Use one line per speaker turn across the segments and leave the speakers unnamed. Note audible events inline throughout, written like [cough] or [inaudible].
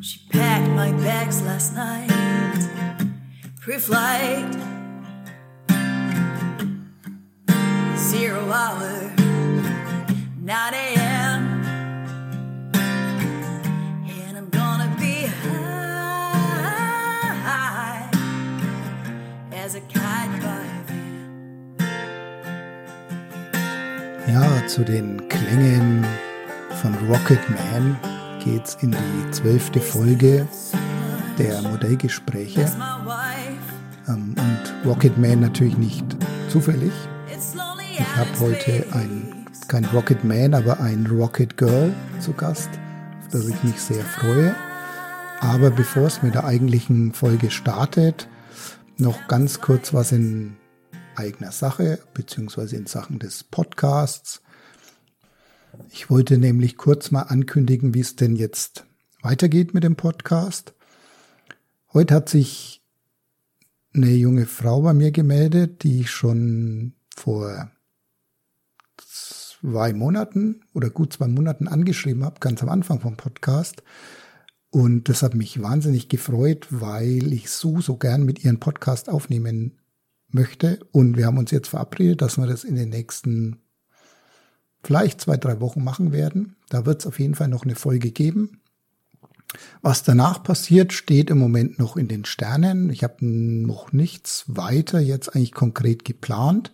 She packed my bags last night, pre-flight, zero hour, 9 a.m. And I'm gonna be high as a kite by then.
Ja, zu den Klängen von Rocket Man geht's in die zwölfte Folge der Modellgespräche. Ähm, und Rocket Man natürlich nicht zufällig. Ich habe heute ein, kein Rocket Man, aber ein Rocket Girl zu Gast, auf das ich mich sehr freue. Aber bevor es mit der eigentlichen Folge startet, noch ganz kurz was in eigener Sache, beziehungsweise in Sachen des Podcasts. Ich wollte nämlich kurz mal ankündigen, wie es denn jetzt weitergeht mit dem Podcast. Heute hat sich eine junge Frau bei mir gemeldet, die ich schon vor zwei Monaten oder gut zwei Monaten angeschrieben habe, ganz am Anfang vom Podcast. Und das hat mich wahnsinnig gefreut, weil ich so, so gern mit ihren Podcast aufnehmen möchte. Und wir haben uns jetzt verabredet, dass wir das in den nächsten vielleicht zwei, drei Wochen machen werden. Da wird es auf jeden Fall noch eine Folge geben. Was danach passiert, steht im Moment noch in den Sternen. Ich habe noch nichts weiter jetzt eigentlich konkret geplant.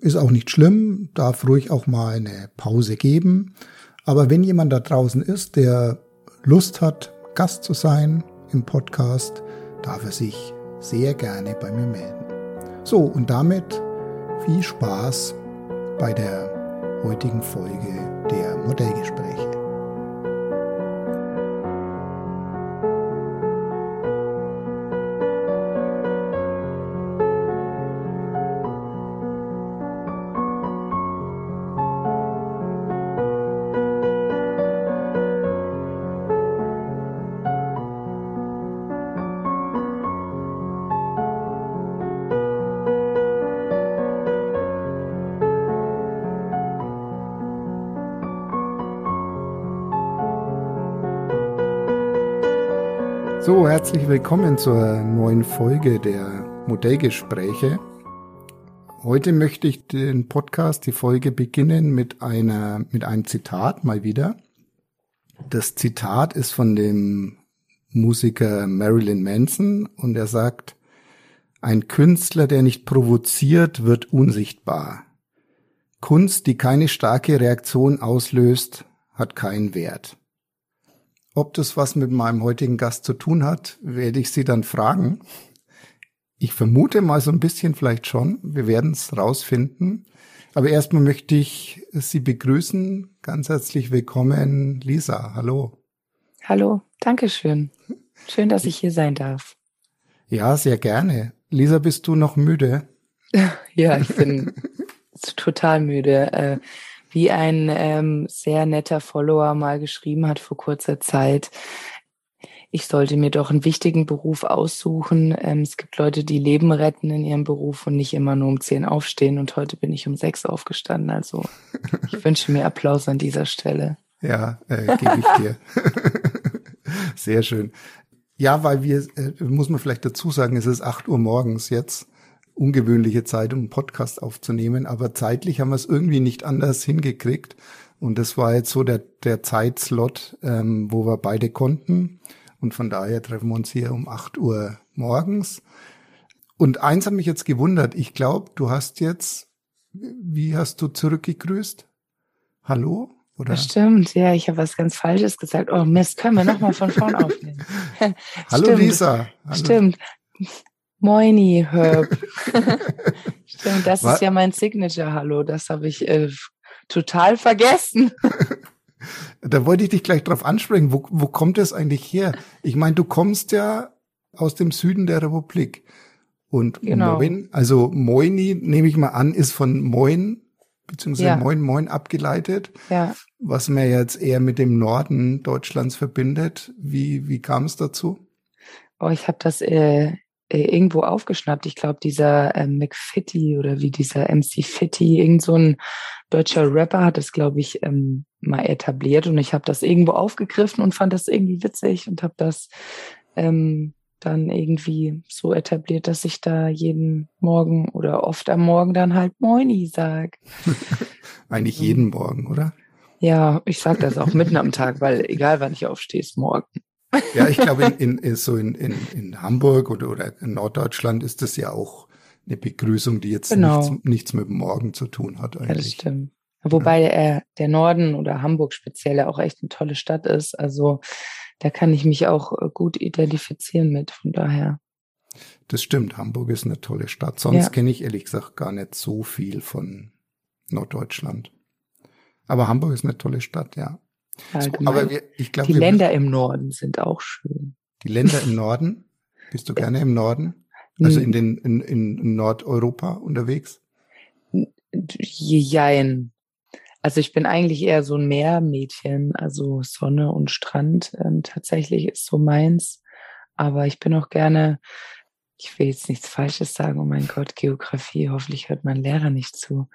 Ist auch nicht schlimm, darf ruhig auch mal eine Pause geben. Aber wenn jemand da draußen ist, der Lust hat, Gast zu sein im Podcast, darf er sich sehr gerne bei mir melden. So, und damit viel Spaß bei der heutigen Folge der Modellgespräche. So, herzlich willkommen zur neuen Folge der Modellgespräche. Heute möchte ich den Podcast, die Folge beginnen mit einer, mit einem Zitat mal wieder. Das Zitat ist von dem Musiker Marilyn Manson und er sagt, ein Künstler, der nicht provoziert, wird unsichtbar. Kunst, die keine starke Reaktion auslöst, hat keinen Wert. Ob das was mit meinem heutigen Gast zu tun hat, werde ich Sie dann fragen. Ich vermute mal so ein bisschen vielleicht schon. Wir werden es rausfinden. Aber erstmal möchte ich Sie begrüßen. Ganz herzlich willkommen, Lisa. Hallo.
Hallo, danke schön. Schön, dass ich hier sein darf.
Ja, sehr gerne. Lisa, bist du noch müde? [laughs]
Ja, ich bin [laughs] total müde. Wie ein ähm, sehr netter Follower mal geschrieben hat vor kurzer Zeit, ich sollte mir doch einen wichtigen Beruf aussuchen. Ähm, es gibt Leute, die Leben retten in ihrem Beruf und nicht immer nur um zehn aufstehen. Und heute bin ich um sechs aufgestanden. Also ich [laughs] wünsche mir Applaus an dieser Stelle.
Ja, äh, gebe ich dir. [laughs] Sehr schön. Ja, weil wir, äh, muss man vielleicht dazu sagen, es ist acht Uhr morgens jetzt. Ungewöhnliche Zeit, um einen Podcast aufzunehmen, aber zeitlich haben wir es irgendwie nicht anders hingekriegt. Und das war jetzt so der, der Zeitslot, ähm, wo wir beide konnten. Und von daher treffen wir uns hier um acht Uhr morgens. Und eins hat mich jetzt gewundert. Ich glaube, du hast jetzt, wie hast du zurückgegrüßt? Hallo? Oder?
Das stimmt, ja, ich habe was ganz Falsches gesagt. Oh Mist, können wir nochmal von vorn aufnehmen. [laughs]
Hallo. Lisa. Hallo.
Stimmt. Moini, Herb. [laughs] Stimmt, das
Wa-
ist ja mein Signature-Hallo. Das habe ich äh, total vergessen. [laughs] [laughs]
Da wollte ich dich gleich drauf ansprechen. Wo, wo kommt das eigentlich her? Ich meine, du kommst ja aus dem Süden der Republik. Und
Genau.
Moin, also Moini, nehme ich mal an, ist von Moin, beziehungsweise
Ja.
Moin Moin abgeleitet,
Ja,
was man jetzt eher mit dem Norden Deutschlands verbindet. Wie, wie kam es dazu?
oh, ich habe das äh, irgendwo aufgeschnappt. Ich glaube, dieser äh, McFitty oder wie dieser MC Fitty, irgend so ein deutscher Rapper hat das, glaube ich, ähm, mal etabliert und ich habe das irgendwo aufgegriffen und fand das irgendwie witzig und habe das ähm, dann irgendwie so etabliert, dass ich da jeden Morgen oder oft am Morgen dann halt Moini sag. [laughs]
Eigentlich jeden Morgen, oder?
Ja, ich sag das auch mitten am Tag, weil egal wann ich aufstehe, ist morgen.
Ja, ich glaube, in, in, so in, in, in Hamburg oder, oder in Norddeutschland ist das ja auch eine Begrüßung, die jetzt
Genau.
nichts, nichts mit dem Morgen zu tun hat
Ja, das
eigentlich.
stimmt. Wobei äh, der Norden oder Hamburg speziell ja auch echt eine tolle Stadt ist. Also da kann ich mich auch äh, gut identifizieren mit. Von daher.
Das stimmt, Hamburg ist eine tolle Stadt. Sonst
Ja.
kenne ich ehrlich gesagt gar nicht so viel von Norddeutschland. Aber Hamburg ist eine tolle Stadt, ja.
Allgemein.
aber wir, ich glaube,
die
wir-
Länder im Norden sind auch schön.
die Länder im Norden. Bist du gerne im Norden? Also in den in, in Nordeuropa unterwegs?
Jein. Also ich bin eigentlich eher so ein Meermädchen, also Sonne und Strand ähm, tatsächlich ist so meins. Aber ich bin auch gerne, ich will jetzt nichts Falsches sagen, oh mein Gott, Geografie, hoffentlich hört mein Lehrer nicht zu.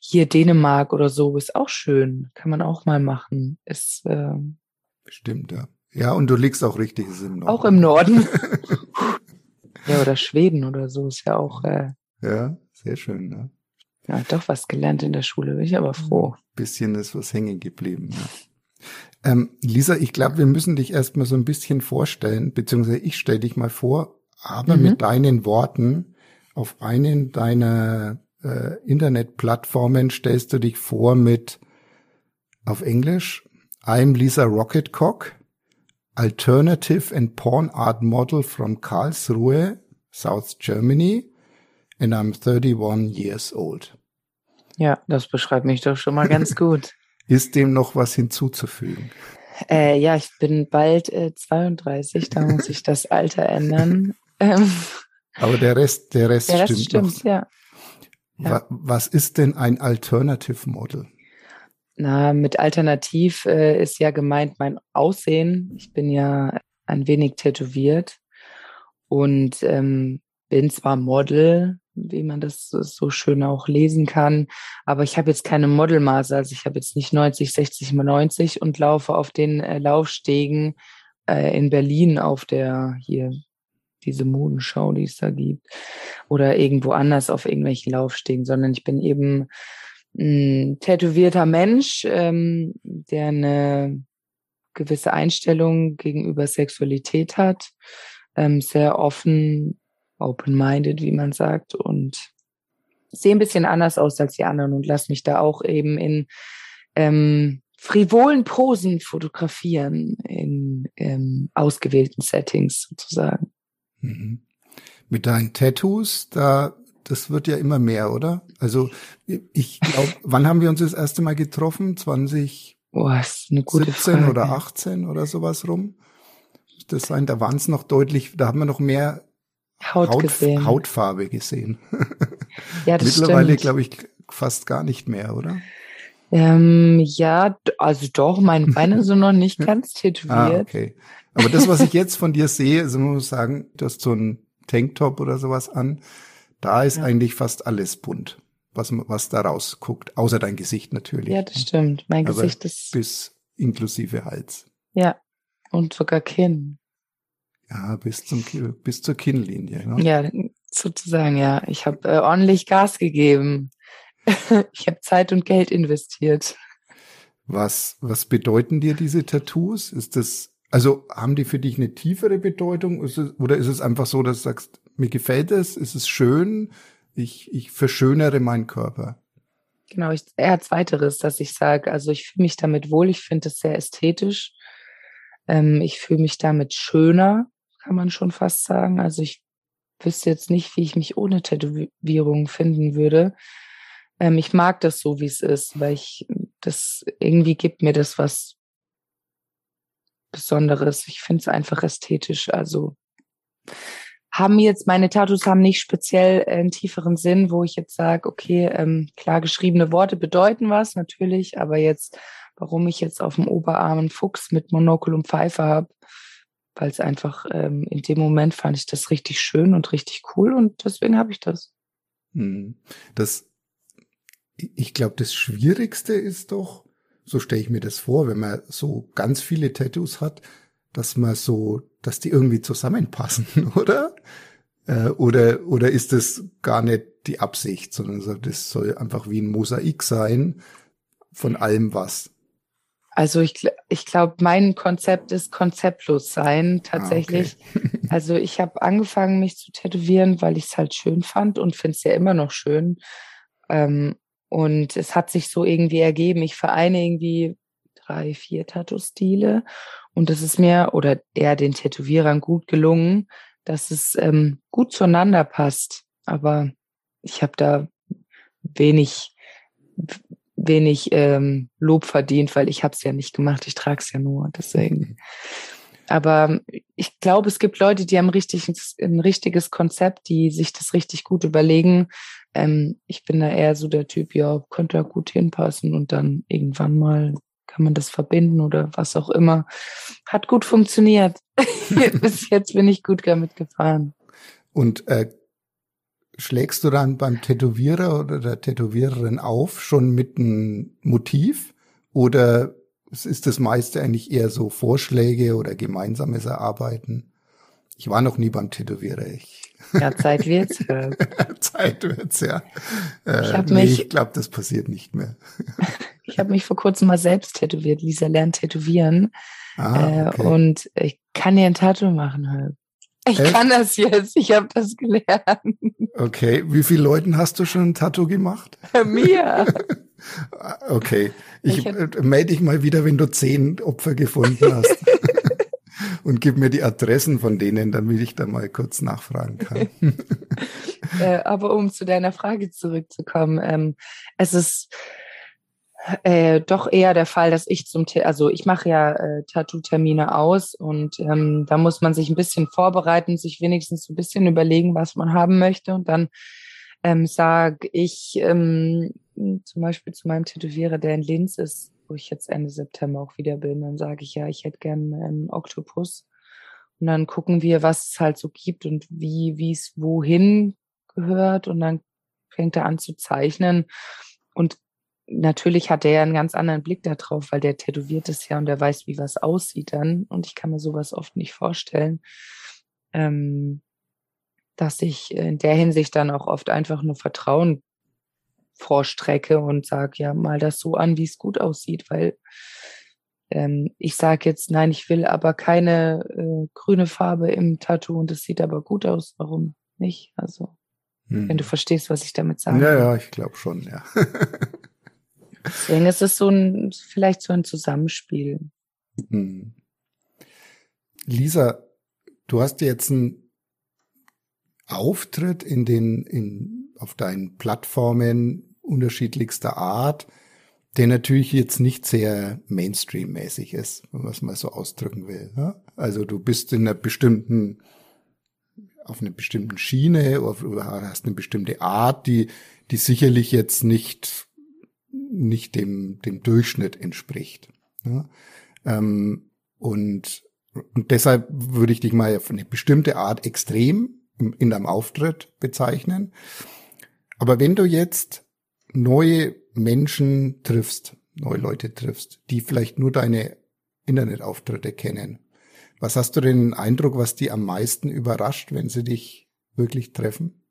Hier Dänemark oder so ist auch schön, kann man auch mal machen. Ist äh,
Bestimmt, ja. Ja, und du liegst auch richtig, ist im Norden.
auch [laughs] im Norden. ja, oder Schweden oder so ist ja auch, äh,
Ja, sehr schön, ne?
ja, doch was gelernt in der Schule, bin ich aber froh.
Bisschen ist was hängen geblieben. Ja. Ähm, Lisa, ich glaube, wir müssen dich erstmal so ein bisschen vorstellen, beziehungsweise ich stelle dich mal vor, aber
Mhm.
mit deinen Worten auf einen deiner äh, Internetplattformen stellst du dich vor mit auf Englisch I'm Lisa Rocketcock, Alternative and Porn Art Model from Karlsruhe, South Germany, and I'm 31 years old.
Ja, das beschreibt mich doch schon mal ganz gut. [laughs]
Ist dem noch was hinzuzufügen?
Äh, ja, ich bin bald äh, 32, da muss ich das Alter ändern. Ähm,
Aber der Rest, der Rest
ja, das
stimmt,
stimmt,
noch.
ja.
Wa was ist denn ein Alternative Model?
Na, mit Alternativ äh, ist ja gemeint mein Aussehen. Ich bin ja ein wenig tätowiert und ähm, bin zwar Model, wie man das so- so schön auch lesen kann, aber ich habe jetzt keine Modelmaße. Also ich habe jetzt nicht 90, 60 mal 90 und laufe auf den äh, Laufstegen äh, in Berlin auf der hier diese Modenschau, die es da gibt, oder irgendwo anders auf irgendwelchen Laufstegen, sondern ich bin eben ein tätowierter Mensch, ähm, der eine gewisse Einstellung gegenüber Sexualität hat, ähm, sehr offen, open-minded, wie man sagt, und sehe ein bisschen anders aus als die anderen und lass mich da auch eben in ähm, frivolen Posen fotografieren, in ähm, ausgewählten Settings sozusagen.
Mhm. Mit deinen Tattoos, da, das wird ja immer mehr, oder? Also, ich glaube, [laughs] wann haben wir uns das erste Mal getroffen? 2017
Boah, ist eine gute Frage.
oder 18 oder sowas rum? Das sein, da waren es noch deutlich, da haben wir noch mehr
Haut,
Haut,
gesehen.
Hautfarbe gesehen. [laughs]
ja, das
Mittlerweile glaube ich fast gar nicht mehr, oder?
Ähm, ja, also doch, meine Beine sind noch nicht [laughs] ganz tätowiert.
Ah, okay. Aber das, was ich [laughs] jetzt von dir sehe, also man muss sagen, du hast so ein Tanktop oder sowas an. Da ist
Ja.
eigentlich fast alles bunt, was, was da rausguckt. Außer dein Gesicht natürlich.
Ja, das stimmt. Mein
Aber
Gesicht ist,
Bis inklusive Hals.
ja, und sogar Kinn.
Ja, bis zum, bis zur Kinnlinie. Ne?
Ja, sozusagen, ja. Ich habe äh, ordentlich Gas gegeben. [laughs] ich habe Zeit und Geld investiert.
Was, was bedeuten dir diese Tattoos? Ist das, also haben die für dich eine tiefere Bedeutung? Ist es, oder ist es einfach so, dass du sagst, mir gefällt es, ist es schön, ich, ich verschönere meinen Körper?
Genau, ich, eher zweiteres, dass ich sage, also ich fühle mich damit wohl, ich finde es sehr ästhetisch. Ähm, ich fühle mich damit schöner, kann man schon fast sagen. Also ich wüsste jetzt nicht, wie ich mich ohne Tätowierung finden würde. Ähm, ich mag das so, wie es ist, weil ich das irgendwie gibt mir das was Besonderes. Ich finde es einfach ästhetisch. Also haben jetzt meine Tattoos haben nicht speziell einen tieferen Sinn, wo ich jetzt sage, okay, ähm, klar geschriebene Worte bedeuten was natürlich, aber jetzt, warum ich jetzt auf dem Oberarm einen Fuchs mit Monokel und Pfeife habe, weil es einfach ähm, in dem Moment fand ich das richtig schön und richtig cool und deswegen habe ich das.
Hm. Das, ich glaube, das Schwierigste ist doch, so stelle ich mir das vor, wenn man so ganz viele Tattoos hat, dass man so, dass die irgendwie zusammenpassen, [laughs] oder? Äh, oder, oder ist das gar nicht die Absicht, sondern so, das soll einfach wie ein Mosaik sein von allem was?
Also ich, ich glaube, mein Konzept ist konzeptlos sein tatsächlich. Ah, okay. [laughs] also ich habe angefangen, mich zu tätowieren, weil ich es halt schön fand und finde es ja immer noch schön. Ähm, und es hat sich so irgendwie ergeben. Ich vereine irgendwie drei, vier Tattoo-Stile und das ist mir oder eher den Tätowierern gut gelungen, dass es ähm, gut zueinander passt. Aber ich habe da wenig wenig ähm, Lob verdient, weil ich habe es ja nicht gemacht, ich trage es ja nur. Deswegen. Aber ich glaube, es gibt Leute, die haben richtig, ein richtiges Konzept, die sich das richtig gut überlegen. Ähm, ich bin da eher so der Typ, ja, könnte da gut hinpassen und dann irgendwann mal kann man das verbinden oder was auch immer. Hat gut funktioniert. [laughs] Bis jetzt bin ich gut damit gefahren.
Und äh, schlägst du dann beim Tätowierer oder der Tätowiererin auf schon mit einem Motiv oder ist das meiste eigentlich eher so Vorschläge oder gemeinsames Erarbeiten? Ich war noch nie beim Tätowierer. Ich
ja, Zeit wird's. [laughs]
Zeit wird's, ja.
Äh, ich nee, mich,
ich glaube, das passiert nicht mehr. [laughs]
ich habe mich vor kurzem mal selbst tätowiert. Lisa lernt tätowieren. Ah, okay. äh, und ich kann dir ein Tattoo machen halt. Ich Echt? kann das jetzt, ich habe das gelernt.
Okay, wie viele Leuten hast du schon ein Tattoo gemacht? [laughs]
Mir.
okay, ich, ich äh, melde dich mal wieder, wenn du zehn Opfer gefunden hast. Und gib mir die Adressen von denen, damit ich da mal kurz nachfragen kann. [laughs] [laughs]
äh, aber um zu deiner Frage zurückzukommen, ähm, es ist äh, doch eher der Fall, dass ich zum, also ich mache ja äh, Tattoo-Termine aus und ähm, da muss man sich ein bisschen vorbereiten, sich wenigstens ein bisschen überlegen, was man haben möchte und dann ähm, sage ich ähm, zum Beispiel zu meinem Tätowierer, der in Linz ist, wo ich jetzt Ende September auch wieder bin, dann sage ich ja, ich hätte gern einen Oktopus. Und dann gucken wir, was es halt so gibt und wie wie es wohin gehört. Und dann fängt er an zu zeichnen. Und natürlich hat er einen ganz anderen Blick darauf, weil der tätowiert ist ja und der weiß, wie was aussieht dann. Und ich kann mir sowas oft nicht vorstellen, ähm, dass ich in der Hinsicht dann auch oft einfach nur Vertrauen vorstrecke und sage, ja, mal das so an, wie es gut aussieht, weil ähm, ich sage jetzt, nein, ich will aber keine äh, grüne Farbe im Tattoo und es sieht aber gut aus. Warum nicht? Also, hm. wenn du hm. verstehst, was ich damit sage.
Ja, ja, ich glaube schon, ja.
Deswegen ist es so ein, vielleicht so ein Zusammenspiel.
Hm. Lisa, du hast jetzt einen Auftritt in den, in, auf deinen Plattformen unterschiedlichster Art, der natürlich jetzt nicht sehr Mainstream-mäßig ist, wenn man es mal so ausdrücken will. Ne? Also du bist in einer bestimmten, auf einer bestimmten Schiene oder hast eine bestimmte Art, die, die sicherlich jetzt nicht nicht dem, dem Durchschnitt entspricht. Ja? Ähm, und, und deshalb würde ich dich mal auf eine bestimmte Art extrem in deinem Auftritt bezeichnen. Aber wenn du jetzt neue Menschen triffst, neue Leute triffst, die vielleicht nur deine Internetauftritte kennen, was hast du denn den Eindruck, was die am meisten überrascht, wenn sie dich wirklich treffen?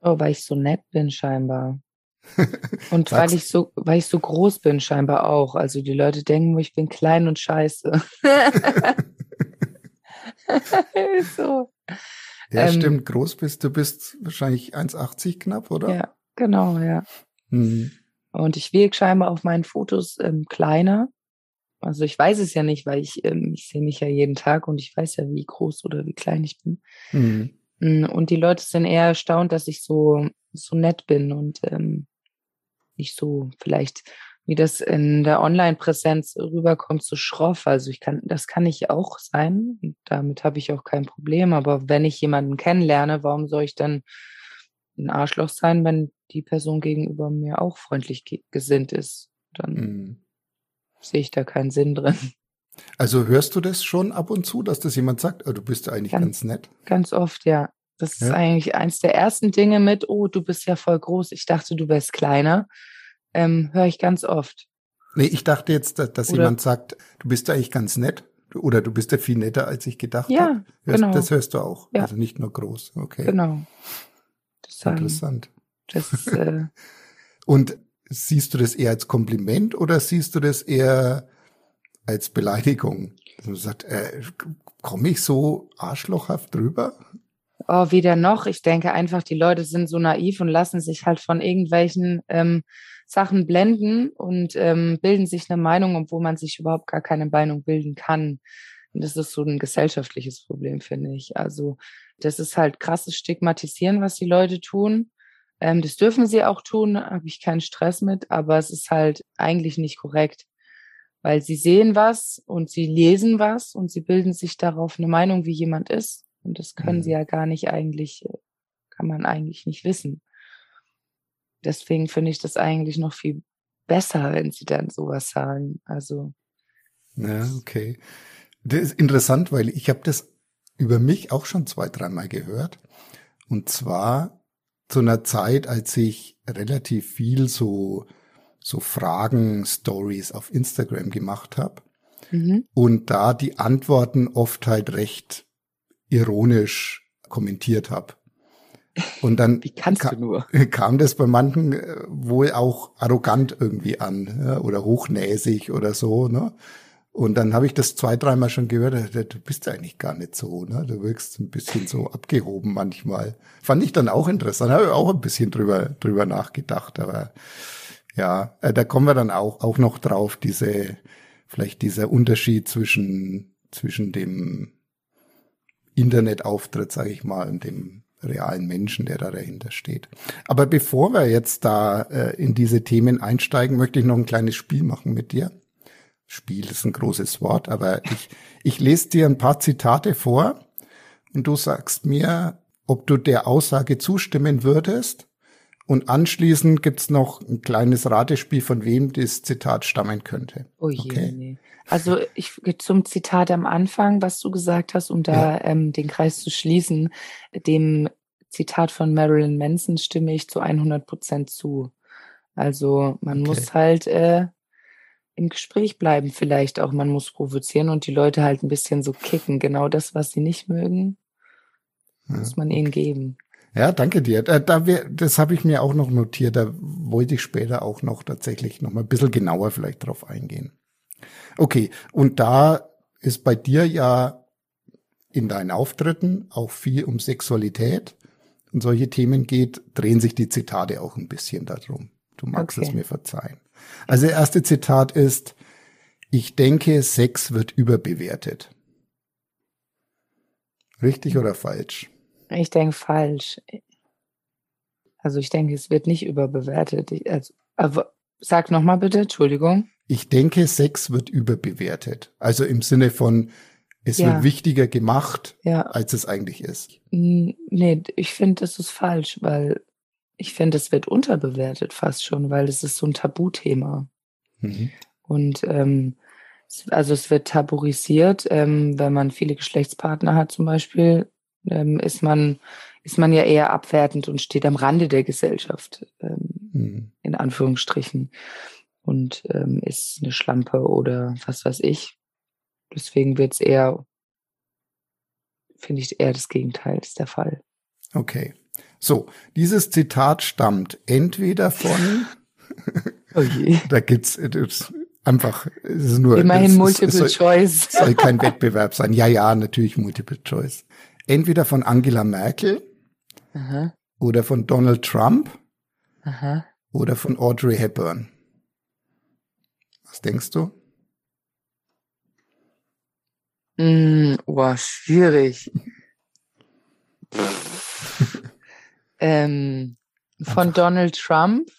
Oh, weil ich so nett bin scheinbar. [laughs] Und weil ich so, weil ich so groß bin, scheinbar auch. Also die Leute denken, ich bin klein und scheiße. [laughs]
so. Ja, ähm, stimmt, groß bist du bist wahrscheinlich 1,80 knapp, oder?
Ja, genau, ja. Mhm. Und ich wirke scheinbar auf meinen Fotos ähm, kleiner. Also ich weiß es ja nicht, weil ich, ähm, ich sehe mich ja jeden Tag und ich weiß ja, wie groß oder wie klein ich bin. Mhm. Mm, und die Leute sind eher erstaunt, dass ich so, so nett bin und ähm, nicht so vielleicht, wie das in der Online-Präsenz rüberkommt, so schroff. Also ich kann, das kann ich auch sein. Damit habe ich auch kein Problem. Aber wenn ich jemanden kennenlerne, warum soll ich dann ein Arschloch sein, wenn die Person gegenüber mir auch freundlich gesinnt ist? Dann mhm. sehe ich da keinen Sinn drin.
Also hörst du das schon ab und zu, dass das jemand sagt, oh, du bist eigentlich ganz, ganz nett?
Ganz oft, ja. Das ist ja. eigentlich eins der ersten Dinge mit, oh, du bist ja voll groß. Ich dachte, du wärst kleiner. Ähm, Höre ich ganz oft.
Nee, ich dachte jetzt, dass, dass jemand sagt, du bist eigentlich ganz nett. Oder du bist ja viel netter, als ich gedacht
ja,
habe.
Ja, genau.
Das hörst du auch. Ja. Also nicht nur groß. Okay.
Genau.
Das Interessant.
Das [laughs] äh,
Und siehst du das eher als Kompliment oder siehst du das eher als Beleidigung? Du sagst, äh, komme ich so arschlochhaft drüber?
Oh, weder noch. Ich denke einfach, die Leute sind so naiv und lassen sich halt von irgendwelchen ähm, Sachen blenden und ähm, bilden sich eine Meinung, obwohl man sich überhaupt gar keine Meinung bilden kann. Und das ist so ein gesellschaftliches Problem, finde ich. Also das ist halt krasses Stigmatisieren, was die Leute tun. Ähm, das dürfen sie auch tun, habe ich keinen Stress mit, aber es ist halt eigentlich nicht korrekt, weil sie sehen was und sie lesen was und sie bilden sich darauf eine Meinung, wie jemand ist. Und das können mhm. sie ja gar nicht eigentlich, kann man eigentlich nicht wissen deswegen finde ich das eigentlich noch viel besser, wenn sie dann sowas sagen. Also.
Ja, okay. Das ist interessant, weil ich habe das über mich auch schon zwei, dreimal gehört. Und zwar zu einer Zeit, als ich relativ viel so, so Fragen-Stories auf Instagram gemacht habe. Mhm. Und da die Antworten oft halt recht ironisch kommentiert habe. Und dann [laughs]
Wie kannst du nur? [laughs]
kam das bei manchen äh, wohl auch arrogant irgendwie an oder hochnäsig oder so. Ne? Und dann habe ich das zwei, dreimal schon gehört, du bist eigentlich gar nicht so, ne? Du wirkst ein bisschen so abgehoben manchmal. Fand ich dann auch interessant, habe auch ein bisschen drüber, drüber nachgedacht, aber ja, äh, da kommen wir dann auch, auch noch drauf, diese, vielleicht dieser Unterschied zwischen, zwischen dem Internetauftritt, sage ich mal, und dem realen Menschen, der da dahinter steht. Aber bevor wir jetzt da äh, in diese Themen einsteigen, möchte ich noch ein kleines Spiel machen mit dir. Spiel ist ein großes Wort, aber ich, ich lese dir ein paar Zitate vor und du sagst mir, ob du der Aussage zustimmen würdest. Und anschließend gibt's noch ein kleines Ratespiel, von wem das Zitat stammen könnte.
Oh je, okay. nee. Also ich zum Zitat am Anfang, was du gesagt hast, um da ja. ähm, den Kreis zu schließen, dem Zitat von Marilyn Manson stimme ich zu 100 Prozent zu. Also man okay. muss halt äh, im Gespräch bleiben, vielleicht auch. Man muss provozieren und die Leute halt ein bisschen so kicken. Genau das, was sie nicht mögen, ja, muss man ihnen geben.
Ja, danke dir. Da, da wär, das habe ich mir auch noch notiert. Da wollte ich später auch noch tatsächlich noch mal ein bisschen genauer vielleicht drauf eingehen. Okay, und da ist bei dir ja in deinen Auftritten auch viel um Sexualität und solche Themen geht, drehen sich die Zitate auch ein bisschen darum. Du magst okay. es mir verzeihen. Also der erste Zitat ist, ich denke, Sex wird überbewertet. Richtig oder falsch?
Ich denke falsch. Also ich denke, es wird nicht überbewertet. Ich, also, aber sag nochmal bitte, Entschuldigung.
Ich denke, Sex wird überbewertet. Also im Sinne von, es ja. wird wichtiger gemacht, ja. als es eigentlich ist.
Nee, ich finde, das ist falsch, weil ich finde, es wird unterbewertet fast schon, weil es ist so ein Tabuthema. Mhm. Und ähm, also es wird tabuisiert, ähm, wenn man viele Geschlechtspartner hat zum Beispiel, ähm, ist man ist man ja eher abwertend und steht am Rande der Gesellschaft, ähm, mhm. in Anführungsstrichen und ähm, ist eine Schlampe oder was weiß ich. Deswegen wird es eher, finde ich eher das Gegenteil ist der Fall.
Okay. So, dieses Zitat stammt entweder von [laughs]
oh je.
da gibt's einfach es ist nur
immerhin Multiple
soll,
Choice.
Soll kein Wettbewerb sein. Ja, ja, natürlich Multiple Choice. Entweder von Angela Merkel Aha. oder von Donald Trump Aha. oder von Audrey Hepburn. Was denkst du?
Mm, oh, schwierig. [laughs] ähm, von Einfach. Donald Trump.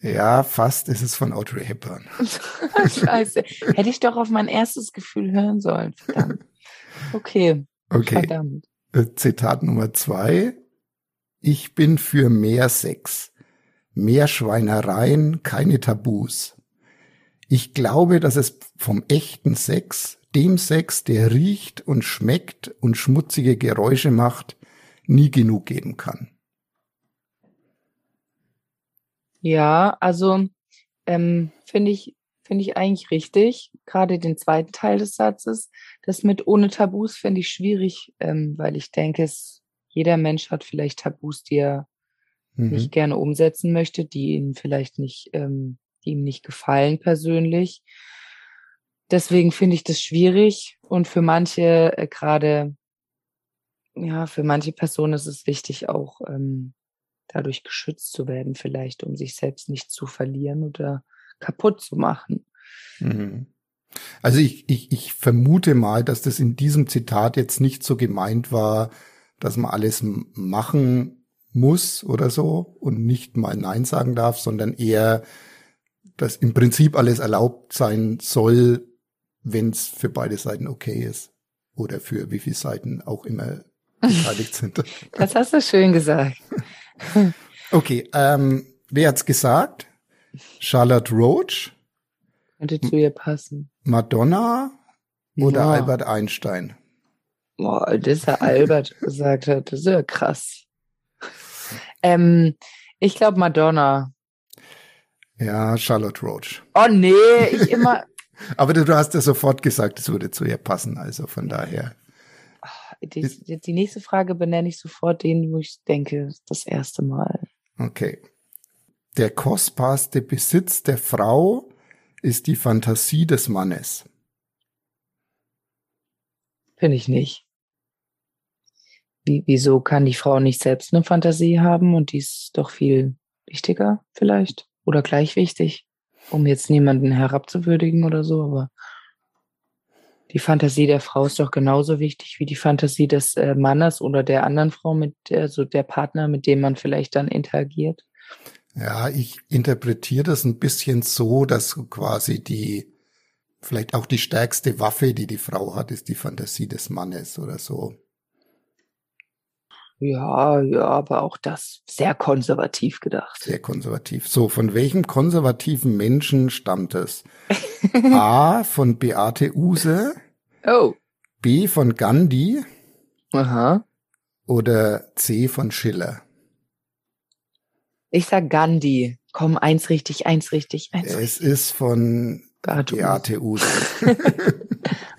Ja, fast ist es von Audrey Hepburn. [laughs]
Scheiße. Hätte ich doch auf mein erstes Gefühl hören sollen. Verdammt. Okay.
Okay.
Verdammt.
Äh, Zitat Nummer zwei. Ich bin für mehr Sex. Mehr Schweinereien, keine Tabus. Ich glaube, dass es vom echten Sex dem Sex, der riecht und schmeckt und schmutzige Geräusche macht, nie genug geben kann.
Ja, also ähm, finde ich, finde ich eigentlich richtig. Gerade den zweiten Teil des Satzes. Das mit ohne Tabus finde ich schwierig, ähm, weil ich denke, es, jeder Mensch hat vielleicht Tabus, die er mhm. nicht gerne umsetzen möchte, die ihn vielleicht nicht, ähm, die ihm nicht gefallen persönlich. Deswegen finde ich das schwierig und für manche äh, gerade, ja, für manche Personen ist es wichtig, auch ähm, dadurch geschützt zu werden, vielleicht, um sich selbst nicht zu verlieren oder kaputt zu machen.
Mhm. Also ich, ich, ich vermute mal, dass das in diesem Zitat jetzt nicht so gemeint war, dass man alles machen muss oder so und nicht mal Nein sagen darf, sondern eher, dass im Prinzip alles erlaubt sein soll, wenn es für beide Seiten okay ist. Oder für wie viele Seiten auch immer beteiligt [laughs] sind.
Das hast du schön gesagt.
Okay, ähm, wer hat's gesagt? Charlotte Roach?
Könnte zu ihr passen.
Madonna oder ja. Albert Einstein?
Boah, das er Albert [laughs] gesagt hat, das ist ja krass. Ähm, ich glaube Madonna.
Ja, Charlotte Roach.
Oh nee, ich immer. [laughs]
Aber du, du, hast ja sofort gesagt, es würde zu ihr passen, also von daher.
Die, die nächste Frage benenne ich sofort den, wo ich denke, das erste Mal.
Okay. Der kostbarste Besitz der Frau ist die Fantasie des Mannes.
Finde ich nicht. Wie, wieso kann die Frau nicht selbst eine Fantasie haben und die ist doch viel wichtiger vielleicht oder gleich wichtig, um jetzt niemanden herabzuwürdigen oder so, aber die Fantasie der Frau ist doch genauso wichtig wie die Fantasie des äh, Mannes oder der anderen Frau, mit also der Partner, mit dem man vielleicht dann interagiert.
Ja, ich interpretiere das ein bisschen so, dass quasi die, vielleicht auch die stärkste Waffe, die die Frau hat, ist die Fantasie des Mannes oder so.
Ja, ja, aber auch das sehr konservativ gedacht.
Sehr konservativ. So, von welchem konservativen Menschen stammt es? [laughs] A von Beate Use.
Oh.
B von Gandhi.
Aha.
Oder C von Schiller.
Ich sag Gandhi. Komm, eins richtig, eins richtig, eins
es
richtig.
ist von Beate Use. [laughs]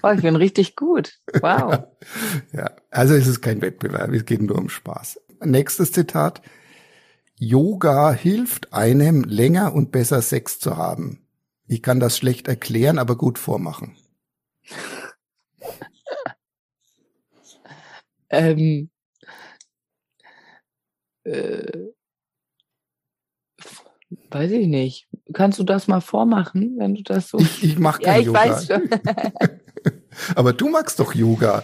oh, ich bin richtig gut. Wow. [laughs]
ja, also es ist kein Wettbewerb, es geht nur um Spaß. Nächstes Zitat. Yoga hilft einem, länger und besser Sex zu haben. Ich kann das schlecht erklären, aber gut vormachen. [laughs]
ähm, äh, weiß ich nicht. Kannst du das mal vormachen, wenn du das so?
Ich, ich mache kein ja, ich Yoga. Weiß schon. [laughs] aber du magst doch Yoga.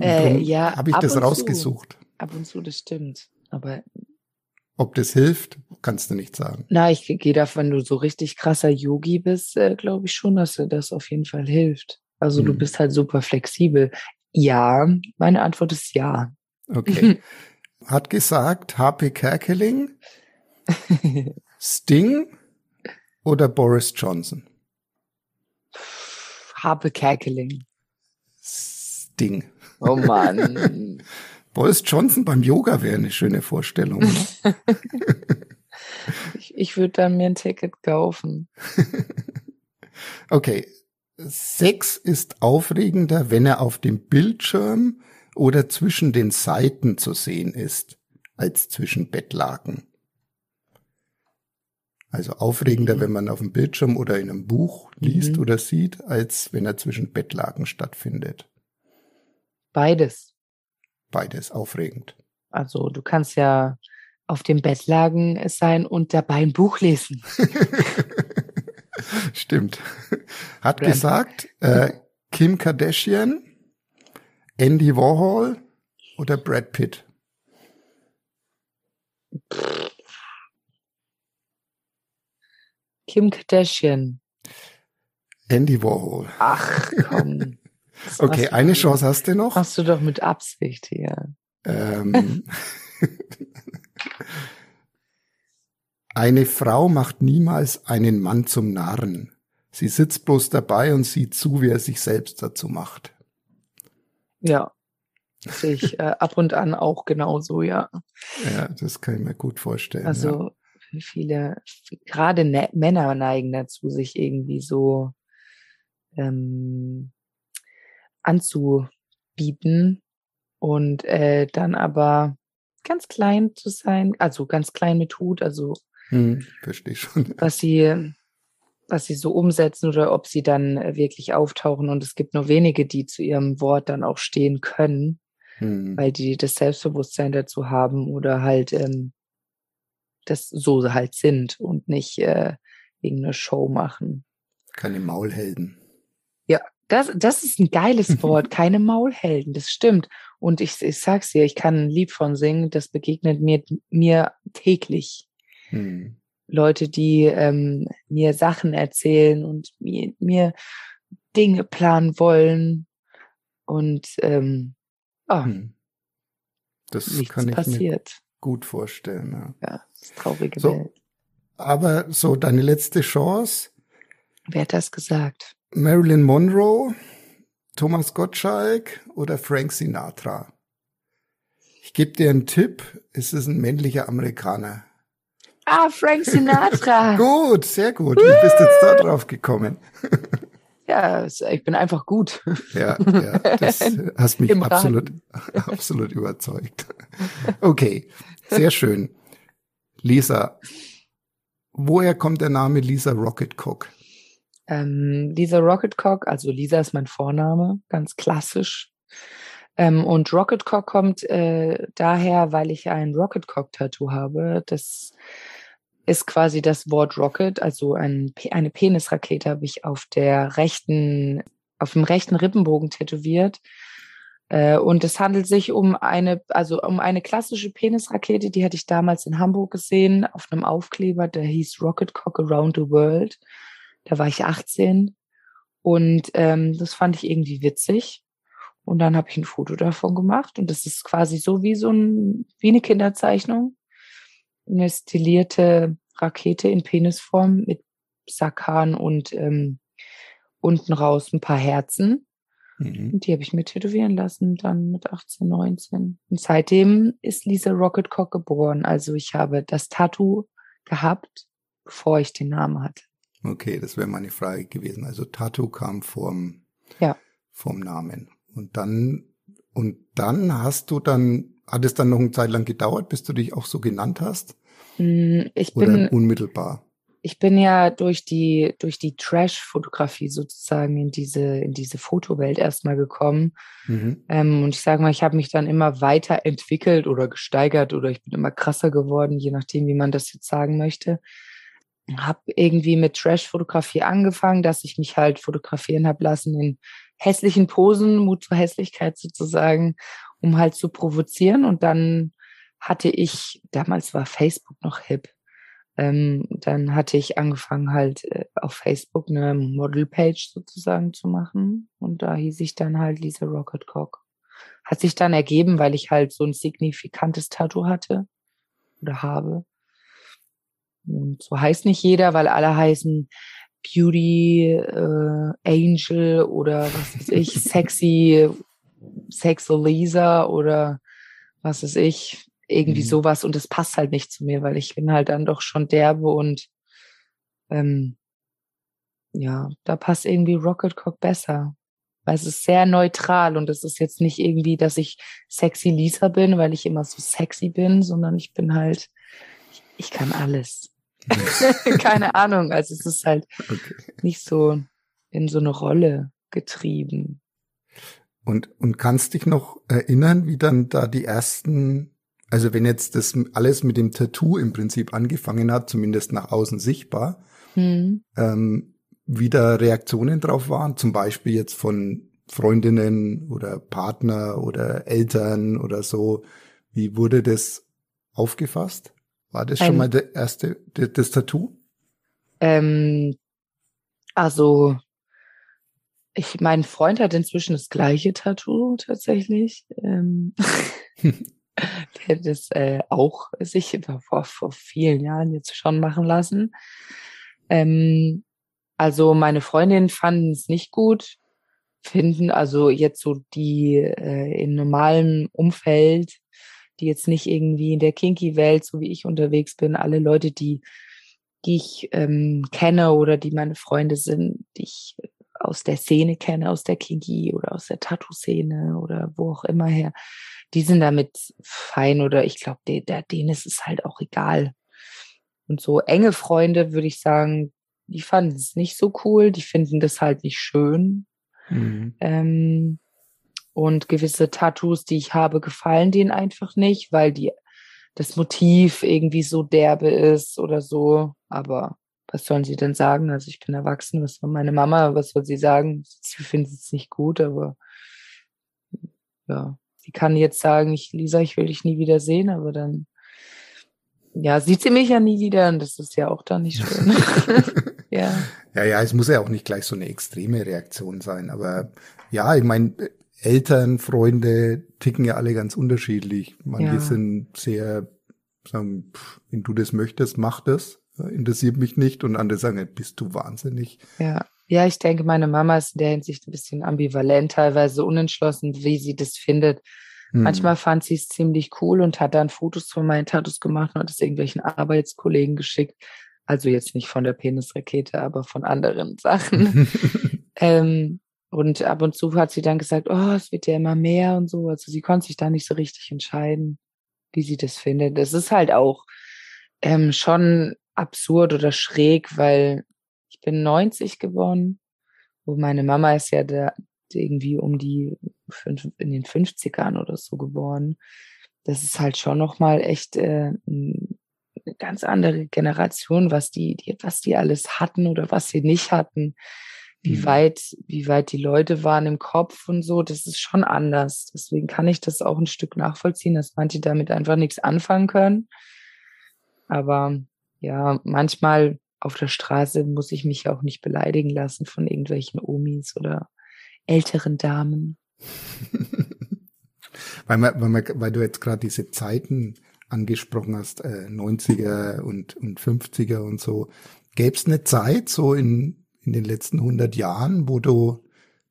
Äh, ja,
habe ich das rausgesucht.
Zu. Ab und zu, das stimmt. Aber
ob das hilft, kannst du nicht sagen.
Na, ich gehe davon, wenn du so richtig krasser Yogi bist, äh, glaube ich schon, dass dir das auf jeden Fall hilft. Also hm. du bist halt super flexibel. Ja, meine Antwort ist ja.
Okay. [laughs] Hat gesagt HP Kerkeling, [laughs] Sting oder Boris Johnson?
Harpe Kerkeling.
Sting.
Oh Mann. [laughs]
Boris Johnson beim Yoga wäre eine schöne Vorstellung. [laughs]
ich ich würde dann mir ein Ticket kaufen. [laughs]
okay. Sex ist aufregender, wenn er auf dem Bildschirm oder zwischen den Seiten zu sehen ist, als zwischen Bettlaken. Also aufregender, mhm. wenn man auf dem Bildschirm oder in einem Buch liest mhm. oder sieht, als wenn er zwischen Bettlaken stattfindet.
Beides
beides aufregend.
Also du kannst ja auf dem Bett lagen sein und dabei ein Buch lesen. [laughs]
Stimmt. Hat Brand. gesagt, äh, Kim Kardashian, Andy Warhol oder Brad Pitt?
Kim Kardashian.
Andy Warhol.
Ach komm. [laughs]
Okay, eine Chance hast du noch.
Hast du doch mit Absicht hier.
Ähm, [laughs] eine Frau macht niemals einen Mann zum Narren, Sie sitzt bloß dabei und sieht zu, wie er sich selbst dazu macht.
Ja, sehe ich äh, ab und an auch genauso, ja.
Ja, das kann ich mir gut vorstellen.
Also viele, gerade ne Männer neigen dazu, sich irgendwie so ähm, anzubieten und äh, dann aber ganz klein zu sein, also ganz klein mit Hut, also
hm, verstehe schon. [laughs]
was sie was sie so umsetzen oder ob sie dann äh, wirklich auftauchen und es gibt nur wenige, die zu ihrem Wort dann auch stehen können,
Hm.
weil die das Selbstbewusstsein dazu haben oder halt ähm, das so halt sind und nicht äh, irgendeine Show machen.
Keine Maulhelden.
Das, das ist ein geiles [laughs] Wort, keine Maulhelden, das stimmt. Und ich, ich sag's dir, ich kann ein Lied von singen, das begegnet mir, mir täglich.
Hm.
Leute, die ähm, mir Sachen erzählen und mir, mir Dinge planen wollen. Und ähm, oh,
Hm. Das
nichts
kann ich
passiert.
Gut vorstellen. Ja.
Ja, das ist traurige
So.
Welt.
Aber so deine letzte Chance,
Wer hat das gesagt?
Marilyn Monroe, Thomas Gottschalk oder Frank Sinatra? Ich gebe dir einen Tipp, es ist ein männlicher Amerikaner.
Ah, Frank Sinatra. [laughs]
Gut, sehr gut. Wie bist du jetzt da drauf gekommen? [laughs]
ja, es- ich bin einfach gut.
Ja, ja das [laughs] hast mich absolut, [laughs] absolut überzeugt. Okay, sehr schön. Lisa, woher kommt der Name Lisa Rocket Cook?
Ähm, Lisa Rocketcock, also Lisa ist mein Vorname, ganz klassisch. Ähm, und Rocketcock kommt äh, daher, weil ich ein Rocketcock-Tattoo habe. Das ist quasi das Wort Rocket, also ein, eine Penisrakete habe ich auf der rechten, auf dem rechten Rippenbogen tätowiert. Äh, und es handelt sich um eine, also um eine klassische Penisrakete, die hatte ich damals in Hamburg gesehen, auf einem Aufkleber, der hieß Rocket Cock Around the World. Da war ich 18 und ähm, das fand ich irgendwie witzig. Und dann habe ich ein Foto davon gemacht und das ist quasi so wie so ein, wie eine Kinderzeichnung. Eine stilierte Rakete in Penisform mit Sackhahn und ähm, unten raus ein paar Herzen.
Mhm.
Und die habe ich mir tätowieren lassen, dann mit 18, 19. Und seitdem ist Lisa Rocketcock geboren. Also ich habe das Tattoo gehabt, bevor ich den Namen hatte.
Okay, das wäre meine Frage gewesen. Also Tattoo kam vorm,
Ja.
vorm Namen. Und dann, und dann hast du dann, hat es dann noch eine Zeit lang gedauert, bis du dich auch so genannt hast?
Mm, Ich
Oder
bin,
unmittelbar?
ich bin ja durch die, durch die Trash-Fotografie sozusagen in diese, in diese Fotowelt erstmal gekommen.
Mhm.
Ähm, und ich sage mal, ich habe mich dann immer weiter entwickelt oder gesteigert oder ich bin immer krasser geworden, je nachdem, wie man das jetzt sagen möchte. Habe irgendwie mit Trash-Fotografie angefangen, dass ich mich halt fotografieren habe lassen in hässlichen Posen, Mut zur Hässlichkeit sozusagen, um halt zu provozieren. Und dann hatte ich, damals war Facebook noch hip, ähm, dann hatte ich angefangen halt äh, auf Facebook eine Modelpage sozusagen zu machen und da hieß ich dann halt Lisa Rocketcock. Hat sich dann ergeben, weil ich halt so ein signifikantes Tattoo hatte oder habe. Und so heißt nicht jeder, weil alle heißen Beauty äh, Angel oder was weiß ich, [laughs] sexy Sexo Lisa oder was weiß ich, irgendwie
Mhm.
sowas und das passt halt nicht zu mir, weil ich bin halt dann doch schon derbe und ähm, ja, da passt irgendwie Rocket Cock besser. Weil es ist sehr neutral und es ist jetzt nicht irgendwie, dass ich sexy Lisa bin, weil ich immer so sexy bin, sondern ich bin halt, ich, ich kann alles. [laughs] Keine Ahnung, also es ist halt
Okay.
nicht so in so eine Rolle getrieben.
Und, und kannst dich noch erinnern, wie dann da die ersten, also wenn jetzt das alles mit dem Tattoo im Prinzip angefangen hat, zumindest nach außen sichtbar,
Hm.
ähm, wie da Reaktionen drauf waren, zum Beispiel jetzt von Freundinnen oder Partner oder Eltern oder so. Wie wurde das aufgefasst? War das schon
Ähm,
mal der erste, das, das Tattoo?
Ähm, also, ich, mein Freund hat inzwischen das gleiche Tattoo tatsächlich. Ähm, [laughs] der hat das äh, auch sich vor, vor vielen Jahren jetzt schon machen lassen. Ähm, Also meine Freundinnen fanden es nicht gut, finden also jetzt so die äh, in normalem Umfeld, die jetzt nicht irgendwie in der Kinky-Welt, so wie ich unterwegs bin, alle Leute, die, die ich ähm, kenne oder die meine Freunde sind, die ich aus der Szene kenne, aus der Kinky oder aus der Tattoo-Szene oder wo auch immer her, die sind damit fein oder ich glaube, denen ist es halt auch egal. Und so enge Freunde, würde ich sagen, die fanden es nicht so cool, die finden das halt nicht schön. Mhm. Ähm, und gewisse Tattoos, die ich habe, gefallen denen einfach nicht, weil die das Motiv irgendwie so derbe ist oder so. Aber was sollen sie denn sagen? Also ich bin erwachsen, was soll meine Mama, was soll sie sagen? Sie findet es nicht gut, aber ja, sie kann jetzt sagen, ich, Lisa, ich will dich nie wieder sehen, aber dann ja, sieht sie mich ja nie wieder und das ist ja auch dann nicht schön. [laughs]
ja. Ja, ja, es muss ja auch nicht gleich so eine extreme Reaktion sein, aber ja, ich meine, Eltern, Freunde ticken ja alle ganz unterschiedlich. Manche ja. sind sehr, sagen, pff, wenn du das möchtest, mach das interessiert mich nicht und andere sagen, bist du wahnsinnig.
Ja. Ja, ich denke, meine Mama ist in der Hinsicht ein bisschen ambivalent, teilweise unentschlossen, wie sie das findet. Hm. Manchmal fand sie es ziemlich cool und hat dann Fotos von meinen Tattoos gemacht und hat es irgendwelchen Arbeitskollegen geschickt. Also jetzt nicht von der Penisrakete, aber von anderen [laughs] Sachen. [laughs] ähm, und ab und zu hat sie dann gesagt, oh, es wird ja immer mehr und so. Also sie konnte sich da nicht so richtig entscheiden, wie sie das findet. Das ist halt auch ähm, schon absurd oder schräg, weil ich bin 90 geworden und meine Mama ist ja da irgendwie um die fünf, in den 50ern oder so geboren. Das ist halt schon nochmal echt äh, eine ganz andere Generation, was die, die, was die alles hatten oder was sie nicht hatten. Wie mhm. weit, wie weit die Leute waren im Kopf und so, das ist schon anders. Deswegen kann ich das auch ein Stück nachvollziehen, dass manche damit einfach nichts anfangen können. Aber ja, manchmal auf der Straße muss ich mich auch nicht beleidigen lassen von irgendwelchen Omis oder älteren Damen. [laughs]
weil, man, weil, man, weil du jetzt gerade diese Zeiten angesprochen hast, äh, 90er und, und 50er und so. Gäbe es eine Zeit so in, in den letzten 100 Jahren, wo du,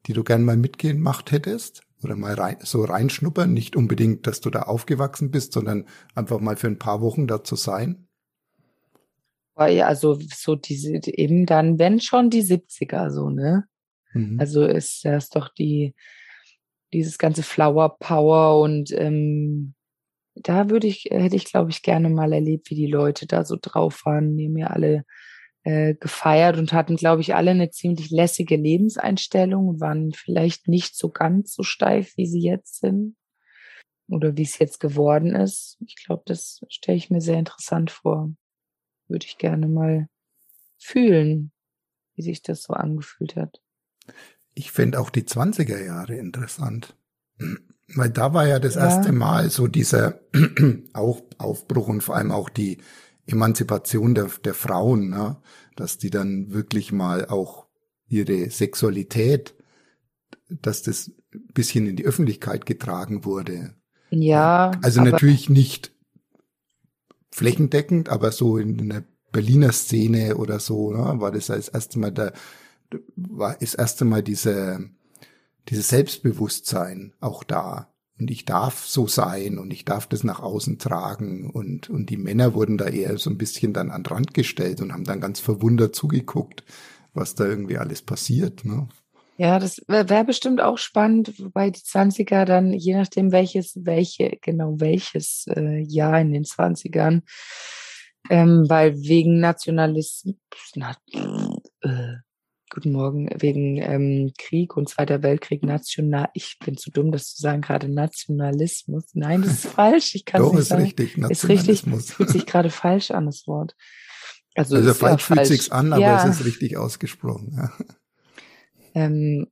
die du gern mal mitgemacht hättest? Oder mal rein, so reinschnuppern? Nicht unbedingt, dass du da aufgewachsen bist, sondern einfach mal für ein paar Wochen da zu sein?
Also so diese, eben dann, wenn schon die 70er, so, ne? Mhm. Also ist das doch die, dieses ganze Flower Power und ähm, da würde ich, hätte ich, glaube ich, gerne mal erlebt, wie die Leute da so drauf waren, die mir alle äh, gefeiert und hatten, glaube ich, alle eine ziemlich lässige Lebenseinstellung, waren vielleicht nicht so ganz so steif, wie sie jetzt sind oder wie es jetzt geworden ist. Ich glaube, das stelle ich mir sehr interessant vor würde ich gerne mal fühlen, wie sich das so angefühlt hat.
Ich finde auch die 20er Jahre interessant. [clears throat] Weil da war ja das ja. erste Mal so dieser [clears throat] Aufbruch und vor allem auch die Emanzipation der, der Frauen, ne? dass die dann wirklich mal auch ihre Sexualität, dass das bisschen in die Öffentlichkeit getragen wurde.
Ja.
Also natürlich nicht flächendeckend, aber so in der Berliner Szene oder so, ne, war das das erste Mal da, war das erste Mal diese, dieses Selbstbewusstsein auch da. Und ich darf so sein und ich darf das nach außen tragen. Und, und die Männer wurden da eher so ein bisschen dann an den Rand gestellt und haben dann ganz verwundert zugeguckt, was da irgendwie alles passiert. Ne?
Ja, das wäre wär bestimmt auch spannend, wobei die 20er dann, je nachdem welches, welche, genau welches äh, Jahr in den 20ern, ähm, weil wegen Nationalismus, na, äh, guten Morgen, wegen ähm, Krieg und Zweiter Weltkrieg national, ich bin zu dumm, das zu sagen, gerade Nationalismus. Nein, das ist [laughs] falsch, ich kann es nicht ist sagen.
Richtig,
Nationalismus. Ist richtig, fühlt sich gerade falsch an, das Wort.
Also, also falsch fühlt falsch. sich's an, aber ja. es ist richtig ausgesprochen. Ja
ähm,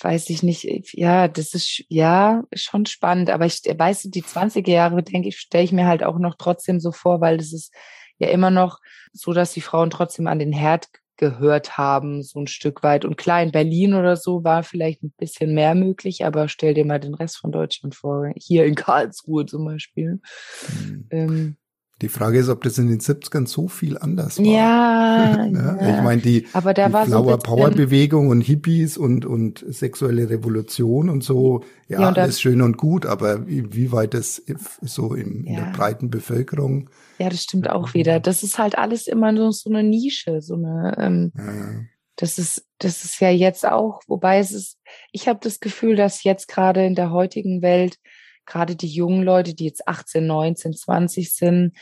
weiß ich nicht, ja, das ist ja schon spannend, aber ich weiß, die 20er Jahre, denke ich, stelle ich mir halt auch noch trotzdem so vor, weil das ist ja immer noch so, dass die Frauen trotzdem an den Herd gehört haben, so ein Stück weit. Und klar, in Berlin oder so war vielleicht ein bisschen mehr möglich, aber stell dir mal den Rest von Deutschland vor, hier in Karlsruhe zum Beispiel.
Mhm. Ähm, Die Frage ist, ob das in den 70ern so viel anders war.
Ja,
ja. [laughs]
ja.
Ich meine, die,
aber da
die
war so
Flower
bisschen-
Power Bewegung und Hippies und, und sexuelle Revolution und so, ja,
Ja, und
alles schön und gut, aber wie weit das so in, in
Ja.
der breiten Bevölkerung,
Ja, das stimmt auch wieder. Das ist halt alles immer so, so eine Nische, so eine, ähm,
äh,
das ist, das ist ja jetzt auch, wobei es ist, ich habe das Gefühl, dass jetzt gerade in der heutigen Welt, gerade die jungen Leute, die jetzt 18, 19, 20 sind,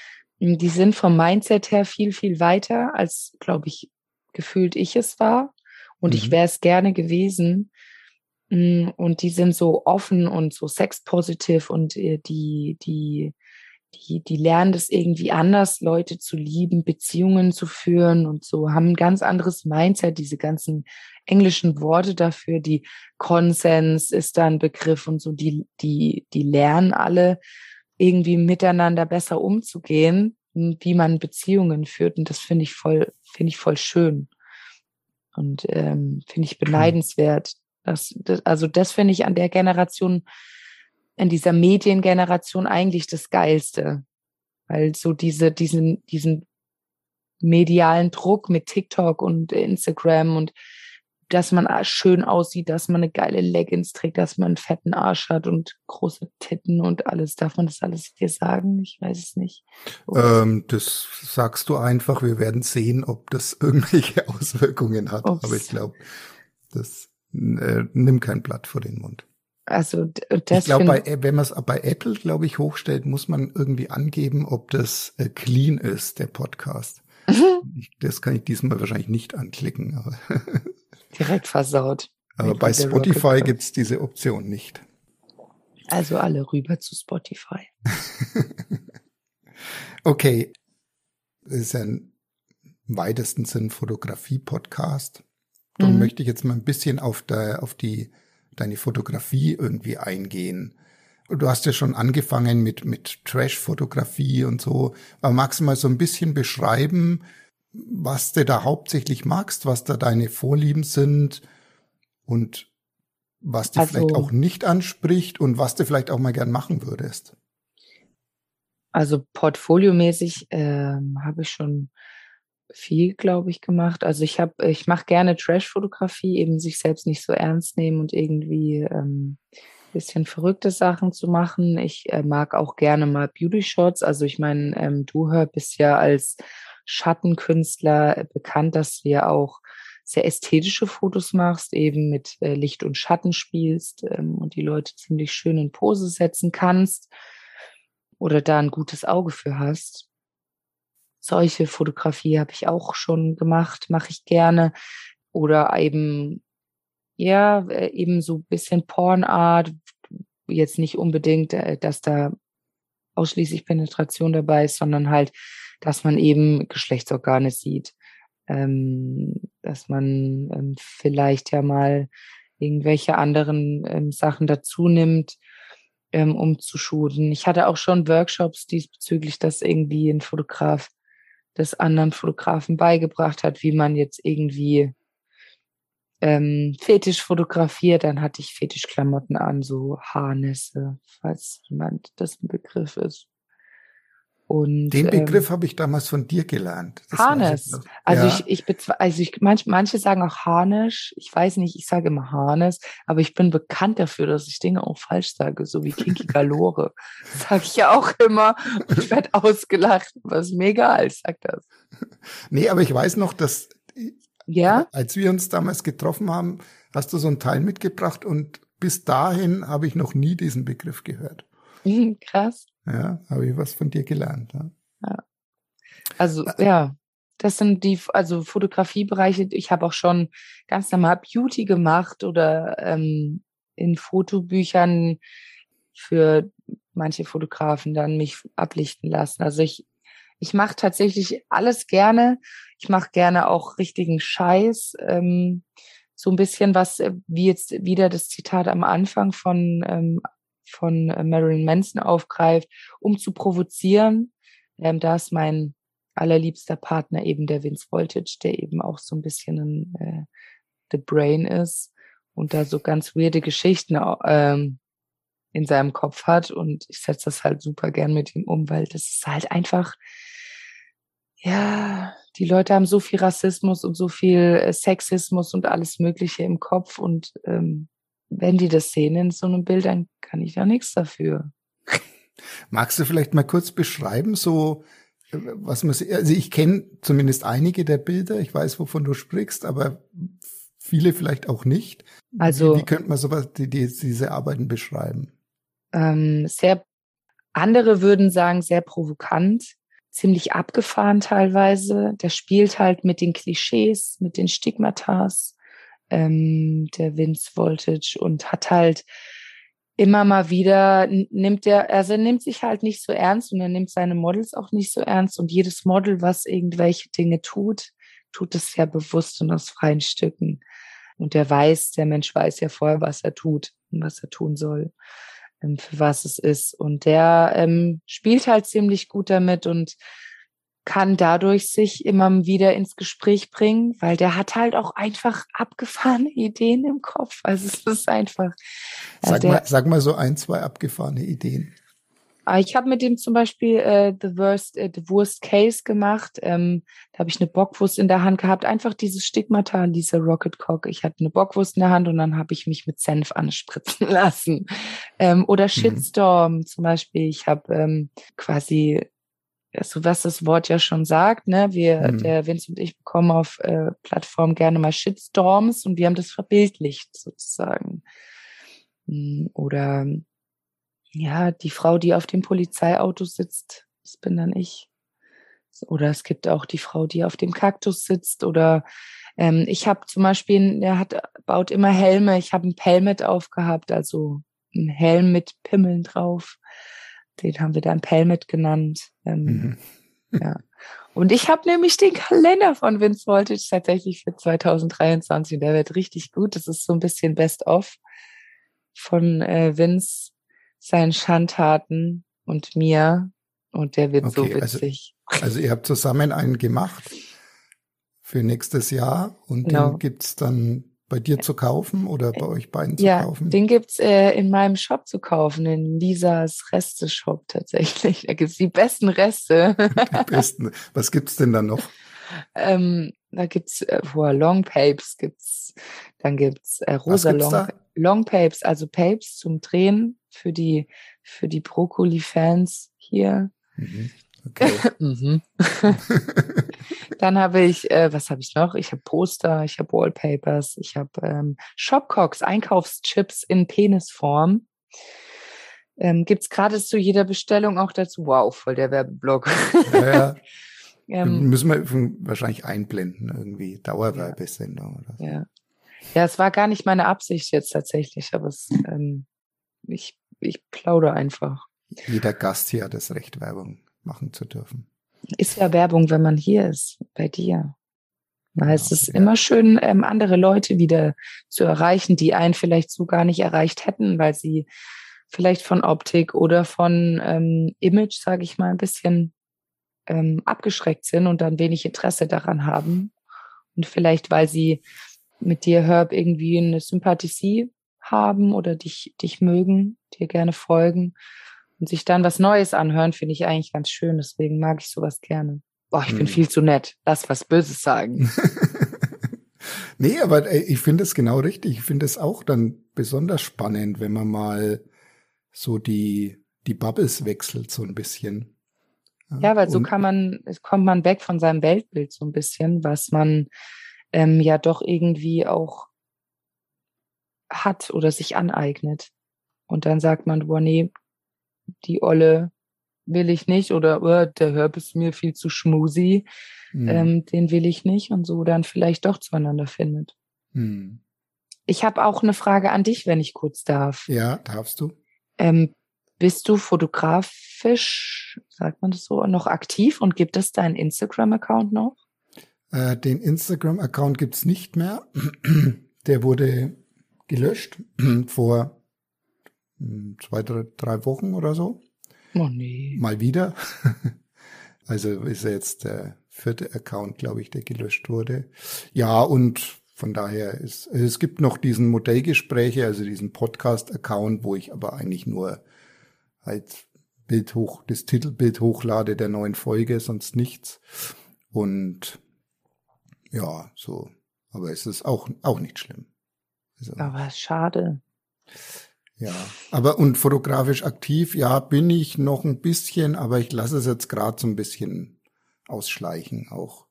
mh, die sind vom Mindset her viel, viel weiter, als, glaube ich, gefühlt ich es war. Und ich
Mhm.
wäre es gerne gewesen. Mm, Und die sind so offen und so sexpositiv und äh, die, die, die, die lernen das irgendwie anders, Leute zu lieben, Beziehungen zu führen und so, haben ein ganz anderes Mindset, diese ganzen englischen Worte dafür, die Konsens ist da ein Begriff und so, die, die, die lernen alle irgendwie miteinander besser umzugehen, m, wie man Beziehungen führt. Und das finde ich voll, finde ich voll schön. Und ähm, finde ich beneidenswert. Das, das, also das finde ich an der Generation, in dieser Mediengeneration eigentlich das Geilste. Weil so diese, diesen, diesen medialen Druck mit TikTok und Instagram und dass man schön aussieht, dass man eine geile Leggings trägt, dass man einen fetten Arsch hat und große Titten und alles. Darf man das alles hier sagen? Ich weiß es nicht.
ähm, das sagst du einfach, wir werden sehen, ob das [laughs] irgendwelche Auswirkungen hat.
Ups.
Aber ich glaube, das äh, nimm kein Blatt vor den Mund.
Also das
ich glaube, wenn man es bei Apple, glaube ich, hochstellt, muss man irgendwie angeben, ob das äh, clean ist, der Podcast. Ich, das kann ich diesmal wahrscheinlich nicht anklicken. Aber, [laughs]
direkt versaut.
aber bei Spotify
Rocket
gibt's diese Option nicht.
Also alle rüber zu Spotify. [laughs]
Okay. Das ist ein im weitesten Sinn Fotografie-Podcast. Darum
Mhm.
möchte ich jetzt mal ein bisschen auf, der, auf die, deine Fotografie irgendwie eingehen. Du hast ja schon angefangen mit, mit Trash-Fotografie und so. Aber magst du mal so ein bisschen beschreiben, was du da hauptsächlich magst, was da deine Vorlieben sind und was dich
Also-
vielleicht auch nicht anspricht und was du vielleicht auch mal gern machen würdest?
Also portfoliomäßig ähm, habe ich schon viel, glaube ich, gemacht. Also ich habe, ich mache gerne Trash-Fotografie, eben sich selbst nicht so ernst nehmen und irgendwie ähm, bisschen verrückte Sachen zu machen. Ich äh, mag auch gerne mal Beauty-Shots. Also ich meine, ähm, du hör bist ja als Schattenkünstler bekannt, dass du ja auch sehr ästhetische Fotos machst, eben mit äh, Licht und Schatten spielst ähm, und die Leute ziemlich schön in Pose setzen kannst oder da ein gutes Auge für hast. Solche Fotografie habe ich auch schon gemacht, mache ich gerne. Oder eben, ja, äh, eben so ein bisschen Pornart, jetzt nicht unbedingt, äh, dass da ausschließlich Penetration dabei ist, sondern halt, dass man eben Geschlechtsorgane sieht. Ähm, dass man ähm, vielleicht ja mal irgendwelche anderen ähm, Sachen dazu nimmt, ähm, um zu shooten. Ich hatte auch schon Workshops diesbezüglich, dass irgendwie ein Fotograf des anderen Fotografen beigebracht hat, wie man jetzt irgendwie ähm, Fetisch fotografiert. Dann hatte ich Fetischklamotten an, so Haarnässe, falls jemand das ein Begriff ist. Und
Den
ähm,
Begriff habe ich damals von dir gelernt. Das
Harness.
ich.
Also
ja.
ich, ich also ich, manch, manche sagen auch Harnisch. Ich weiß nicht, ich sage immer Harness, aber ich bin bekannt dafür, dass ich Dinge auch falsch sage, so wie Kinky Galore. [laughs] sage ich ja auch immer. Und ich werde ausgelacht, ist mir egal, ich sag das.
Nee, aber ich weiß noch, dass
Ja?
als wir uns damals getroffen haben, hast du so einen Teil mitgebracht und bis dahin habe ich noch nie diesen Begriff gehört. [laughs]
Krass.
Ja, habe ich was von dir gelernt. Ja.
Also ja, das sind die, also Fotografiebereiche. Ich habe auch schon ganz normal Beauty gemacht oder ähm, in Fotobüchern für manche Fotografen dann mich ablichten lassen. Also ich, ich mache tatsächlich alles gerne. Ich mache gerne auch richtigen Scheiß. Ähm, so ein bisschen was, äh, wie jetzt wieder das Zitat am Anfang von, ähm, von äh, Marilyn Manson aufgreift, um zu provozieren. Ähm, da ist mein allerliebster Partner eben der Vince Voltage, der eben auch so ein bisschen ein äh, The Brain ist und da so ganz weirde Geschichten ähm, in seinem Kopf hat. Und ich setze das halt super gern mit ihm um, weil das ist halt einfach, ja, die Leute haben so viel Rassismus und so viel äh, Sexismus und alles Mögliche im Kopf. Und ähm, wenn die das sehen in so einem Bild, dann kann ich ja nichts dafür. [laughs]
Magst du vielleicht mal kurz beschreiben, so äh, was man, also ich kenne zumindest einige der Bilder, ich weiß, wovon du sprichst, aber viele vielleicht auch nicht.
Also
wie, wie könnte man sowas, die, die, diese Arbeiten beschreiben?
Ähm, sehr, andere würden sagen sehr provokant, ziemlich abgefahren teilweise. Der spielt halt mit den Klischees, mit den Stigmatas, ähm, der Vince Voltage und hat halt immer mal wieder nimmt er, also er nimmt sich halt nicht so ernst und er nimmt seine Models auch nicht so ernst und jedes Model, was irgendwelche Dinge tut, tut es ja bewusst und aus freien Stücken. Und der weiß, der Mensch weiß ja vorher, was er tut und was er tun soll, ähm, für was es ist. Und der ähm, spielt halt ziemlich gut damit und kann dadurch sich immer wieder ins Gespräch bringen, weil der hat halt auch einfach abgefahrene [laughs] Ideen im Kopf. Also es ist einfach.
Sag, äh, der, mal, sag mal so ein, zwei abgefahrene Ideen.
Ah, ich habe mit dem zum Beispiel äh, The Worst, äh, The Worst Case gemacht. Ähm, da habe ich eine Bockwurst in der Hand gehabt. Einfach dieses Stigmata an dieser Rocket Cock. Ich hatte eine Bockwurst in der Hand und dann habe ich mich mit Senf anspritzen [laughs] lassen. Ähm, oder mhm. Shitstorm mhm. zum Beispiel. Ich habe ähm, quasi also was das Wort ja schon sagt, ne? Wir, mhm. der Vince und ich bekommen auf äh, Plattformen gerne mal Shitstorms und wir haben das verbildlicht sozusagen. Hm, oder ja, die Frau, die auf dem Polizeiauto sitzt, das bin dann ich. Oder es gibt auch die Frau, die auf dem Kaktus sitzt. Oder ähm, ich habe zum Beispiel, der hat baut immer Helme. Ich habe ein Pelmet aufgehabt, also ein Helm mit Pimmeln drauf. Den haben wir dann Pelmet genannt. Ähm, mhm. ja. Und ich habe nämlich den Kalender von Vince Voltage tatsächlich für 2023. Der wird richtig gut. Das ist so ein bisschen Best-of von äh, Vince, seinen Schandtaten und mir. Und der wird okay, so also witzig.
Also, [laughs] also, ihr habt zusammen einen gemacht für nächstes Jahr und genau. den gibt's dann bei dir zu kaufen oder bei euch beiden zu
ja,
kaufen?
Den gibt's äh, in meinem Shop zu kaufen, in Lisas Reste-Shop tatsächlich. Da gibt's die besten Reste. [laughs]
die besten. Was gibt's denn da noch?
Ähm, da gibt's äh, boah, Long Papes gibt's, dann gibt's äh, rosa gibt's Long, Long Papes, also Papes zum Drehen für die für die Brokkoli-Fans hier. Mhm. Okay. [laughs] mhm. [laughs] Dann habe ich, äh, was habe ich noch? Ich habe Poster, ich habe Wallpapers, ich habe ähm, Shopcocks, Einkaufschips in Penisform. Ähm, Gibt es gerade zu jeder Bestellung auch dazu? Wow, voll der Werbeblock.
Ja, ja. [laughs] ähm, Müssen wir wahrscheinlich einblenden, irgendwie Dauerwerbesendung oder so.
Ja. ja, es war gar nicht meine Absicht jetzt tatsächlich, aber es, ähm, ich, ich plaudere einfach.
Jeder Gast hier hat das Recht, Werbung machen zu dürfen.
Ist ja Werbung, wenn man hier ist, bei dir. Weil es ist ja. immer schön, ähm, andere Leute wieder zu erreichen, die einen vielleicht so gar nicht erreicht hätten, weil sie vielleicht von Optik oder von ähm, Image, sage ich mal, ein bisschen ähm, abgeschreckt sind und dann wenig Interesse daran haben. Und vielleicht, weil sie mit dir, Herb, irgendwie eine Sympathie haben oder dich, dich mögen, dir gerne folgen und sich dann was Neues anhören, finde ich eigentlich ganz schön. Deswegen mag ich sowas gerne. Boah, ich bin hm. viel zu nett. Lass was Böses sagen. [laughs]
nee, aber ich finde es genau richtig. Ich finde es auch dann besonders spannend, wenn man mal so die, die Bubbles wechselt so ein bisschen.
Ja, weil so kann man, kommt man weg von seinem Weltbild so ein bisschen, was man ähm, ja doch irgendwie auch hat oder sich aneignet. Und dann sagt man, boah, nee, die Olle will ich nicht oder oh, der Herb ist mir viel zu schmusi, mhm. ähm, den will ich nicht und so dann vielleicht doch zueinander findet. Mhm. Ich habe auch eine Frage an dich, wenn ich kurz darf.
Ja, darfst du.
Ähm, bist du fotografisch, sagt man das so, noch aktiv und gibt es deinen Instagram-Account noch?
Äh, den Instagram-Account gibt's nicht mehr. [clears throat] Der wurde gelöscht [clears throat] vor zwei, drei, drei Wochen oder so.
Oh nee.
Mal wieder. [laughs] Also ist er jetzt der vierte Account, glaube ich, der gelöscht wurde. Ja, und von daher ist, es gibt noch diesen Modellgespräche, also diesen Podcast-Account, wo ich aber eigentlich nur halt Bild hoch, das Titelbild hochlade der neuen Folge, sonst nichts. Und ja, so. Aber es ist auch, auch nicht schlimm.
Also, aber schade.
Ja, aber und fotografisch aktiv, ja, bin ich noch ein bisschen, aber ich lasse es jetzt gerade so ein bisschen ausschleichen auch.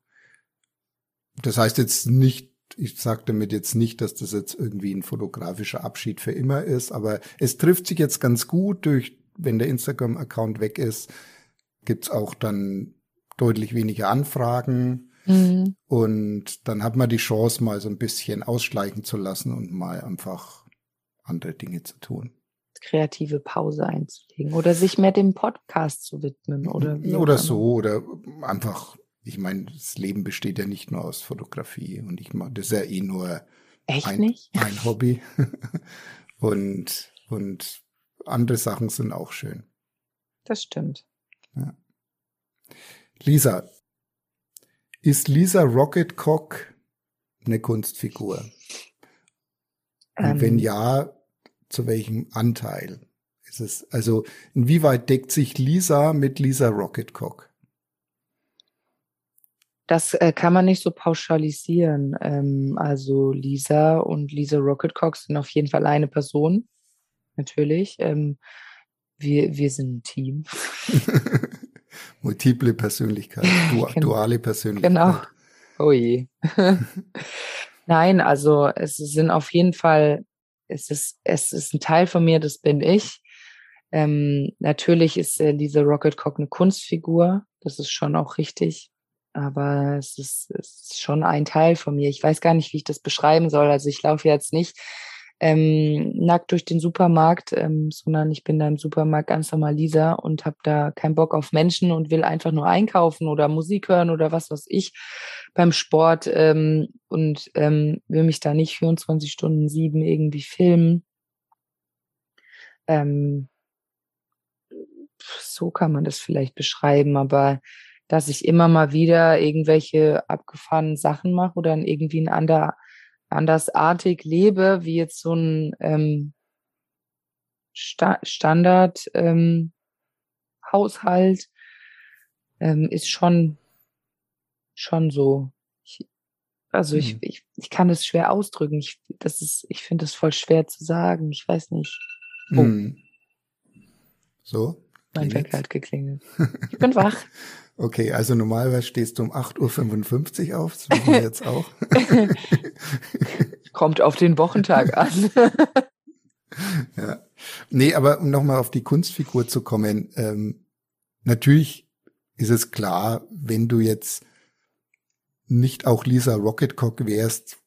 Das heißt jetzt nicht, ich sage damit jetzt nicht, dass das jetzt irgendwie ein fotografischer Abschied für immer ist, aber es trifft sich jetzt ganz gut durch, wenn der Instagram-Account weg ist, gibt's auch dann deutlich weniger Anfragen. Mhm. Und dann hat man die Chance, mal so ein bisschen ausschleichen zu lassen und mal einfach andere Dinge zu tun.
Kreative Pause einzulegen oder sich mehr dem Podcast zu widmen oder
oder so oder einfach ich meine das Leben besteht ja nicht nur aus Fotografie und ich mache das ist ja eh nur
Echt
ein,
nicht?
ein Hobby [laughs] und und andere Sachen sind auch schön.
Das stimmt. Ja.
Lisa, ist Lisa Rocketcock eine Kunstfigur? Und ähm, wenn ja, zu welchem Anteil ist es? Also inwieweit deckt sich Lisa mit Lisa Rocketcock?
Das äh, kann man nicht so pauschalisieren. Ähm, also Lisa und Lisa Rocketcock sind auf jeden Fall eine Person, natürlich. Ähm, wir, wir sind ein Team. [laughs]
Multiple Persönlichkeit, [laughs] du, genau. duale Persönlichkeit.
Genau. Oh je. [laughs] Nein, also es sind auf jeden Fall, es ist, es ist ein Teil von mir, das bin ich. Ähm, natürlich ist äh, diese Rocket Cock eine Kunstfigur, das ist schon auch richtig, aber es ist, es ist schon ein Teil von mir. Ich weiß gar nicht, wie ich das beschreiben soll. Also ich laufe jetzt nicht ähm, nackt durch den Supermarkt, ähm, sondern ich bin da im Supermarkt ganz normal Lisa und habe da keinen Bock auf Menschen und will einfach nur einkaufen oder Musik hören oder was weiß ich beim Sport ähm, und ähm, will mich da nicht 24 Stunden sieben irgendwie filmen. Ähm, so kann man das vielleicht beschreiben, aber dass ich immer mal wieder irgendwelche abgefahrenen Sachen mache oder irgendwie ein anderer andersartig lebe, wie jetzt so ein ähm, Sta Standard ähm, Haushalt, ähm, ist schon schon so. Ich, also mhm. ich, ich, ich kann das schwer ausdrücken. Ich, das ist, ich finde es voll schwer zu sagen. Ich weiß nicht.
Oh. Mhm. So?
Mein Wecker hat geklingelt. Ich bin wach. [laughs]
Okay, also normalerweise stehst du um 8.55 Uhr auf, das wissen wir jetzt auch. [laughs]
Kommt auf den Wochentag an. [laughs]
ja. Nee, aber um nochmal auf die Kunstfigur zu kommen, ähm, natürlich ist es klar, wenn du jetzt nicht auch Lisa Rocketcock wärst,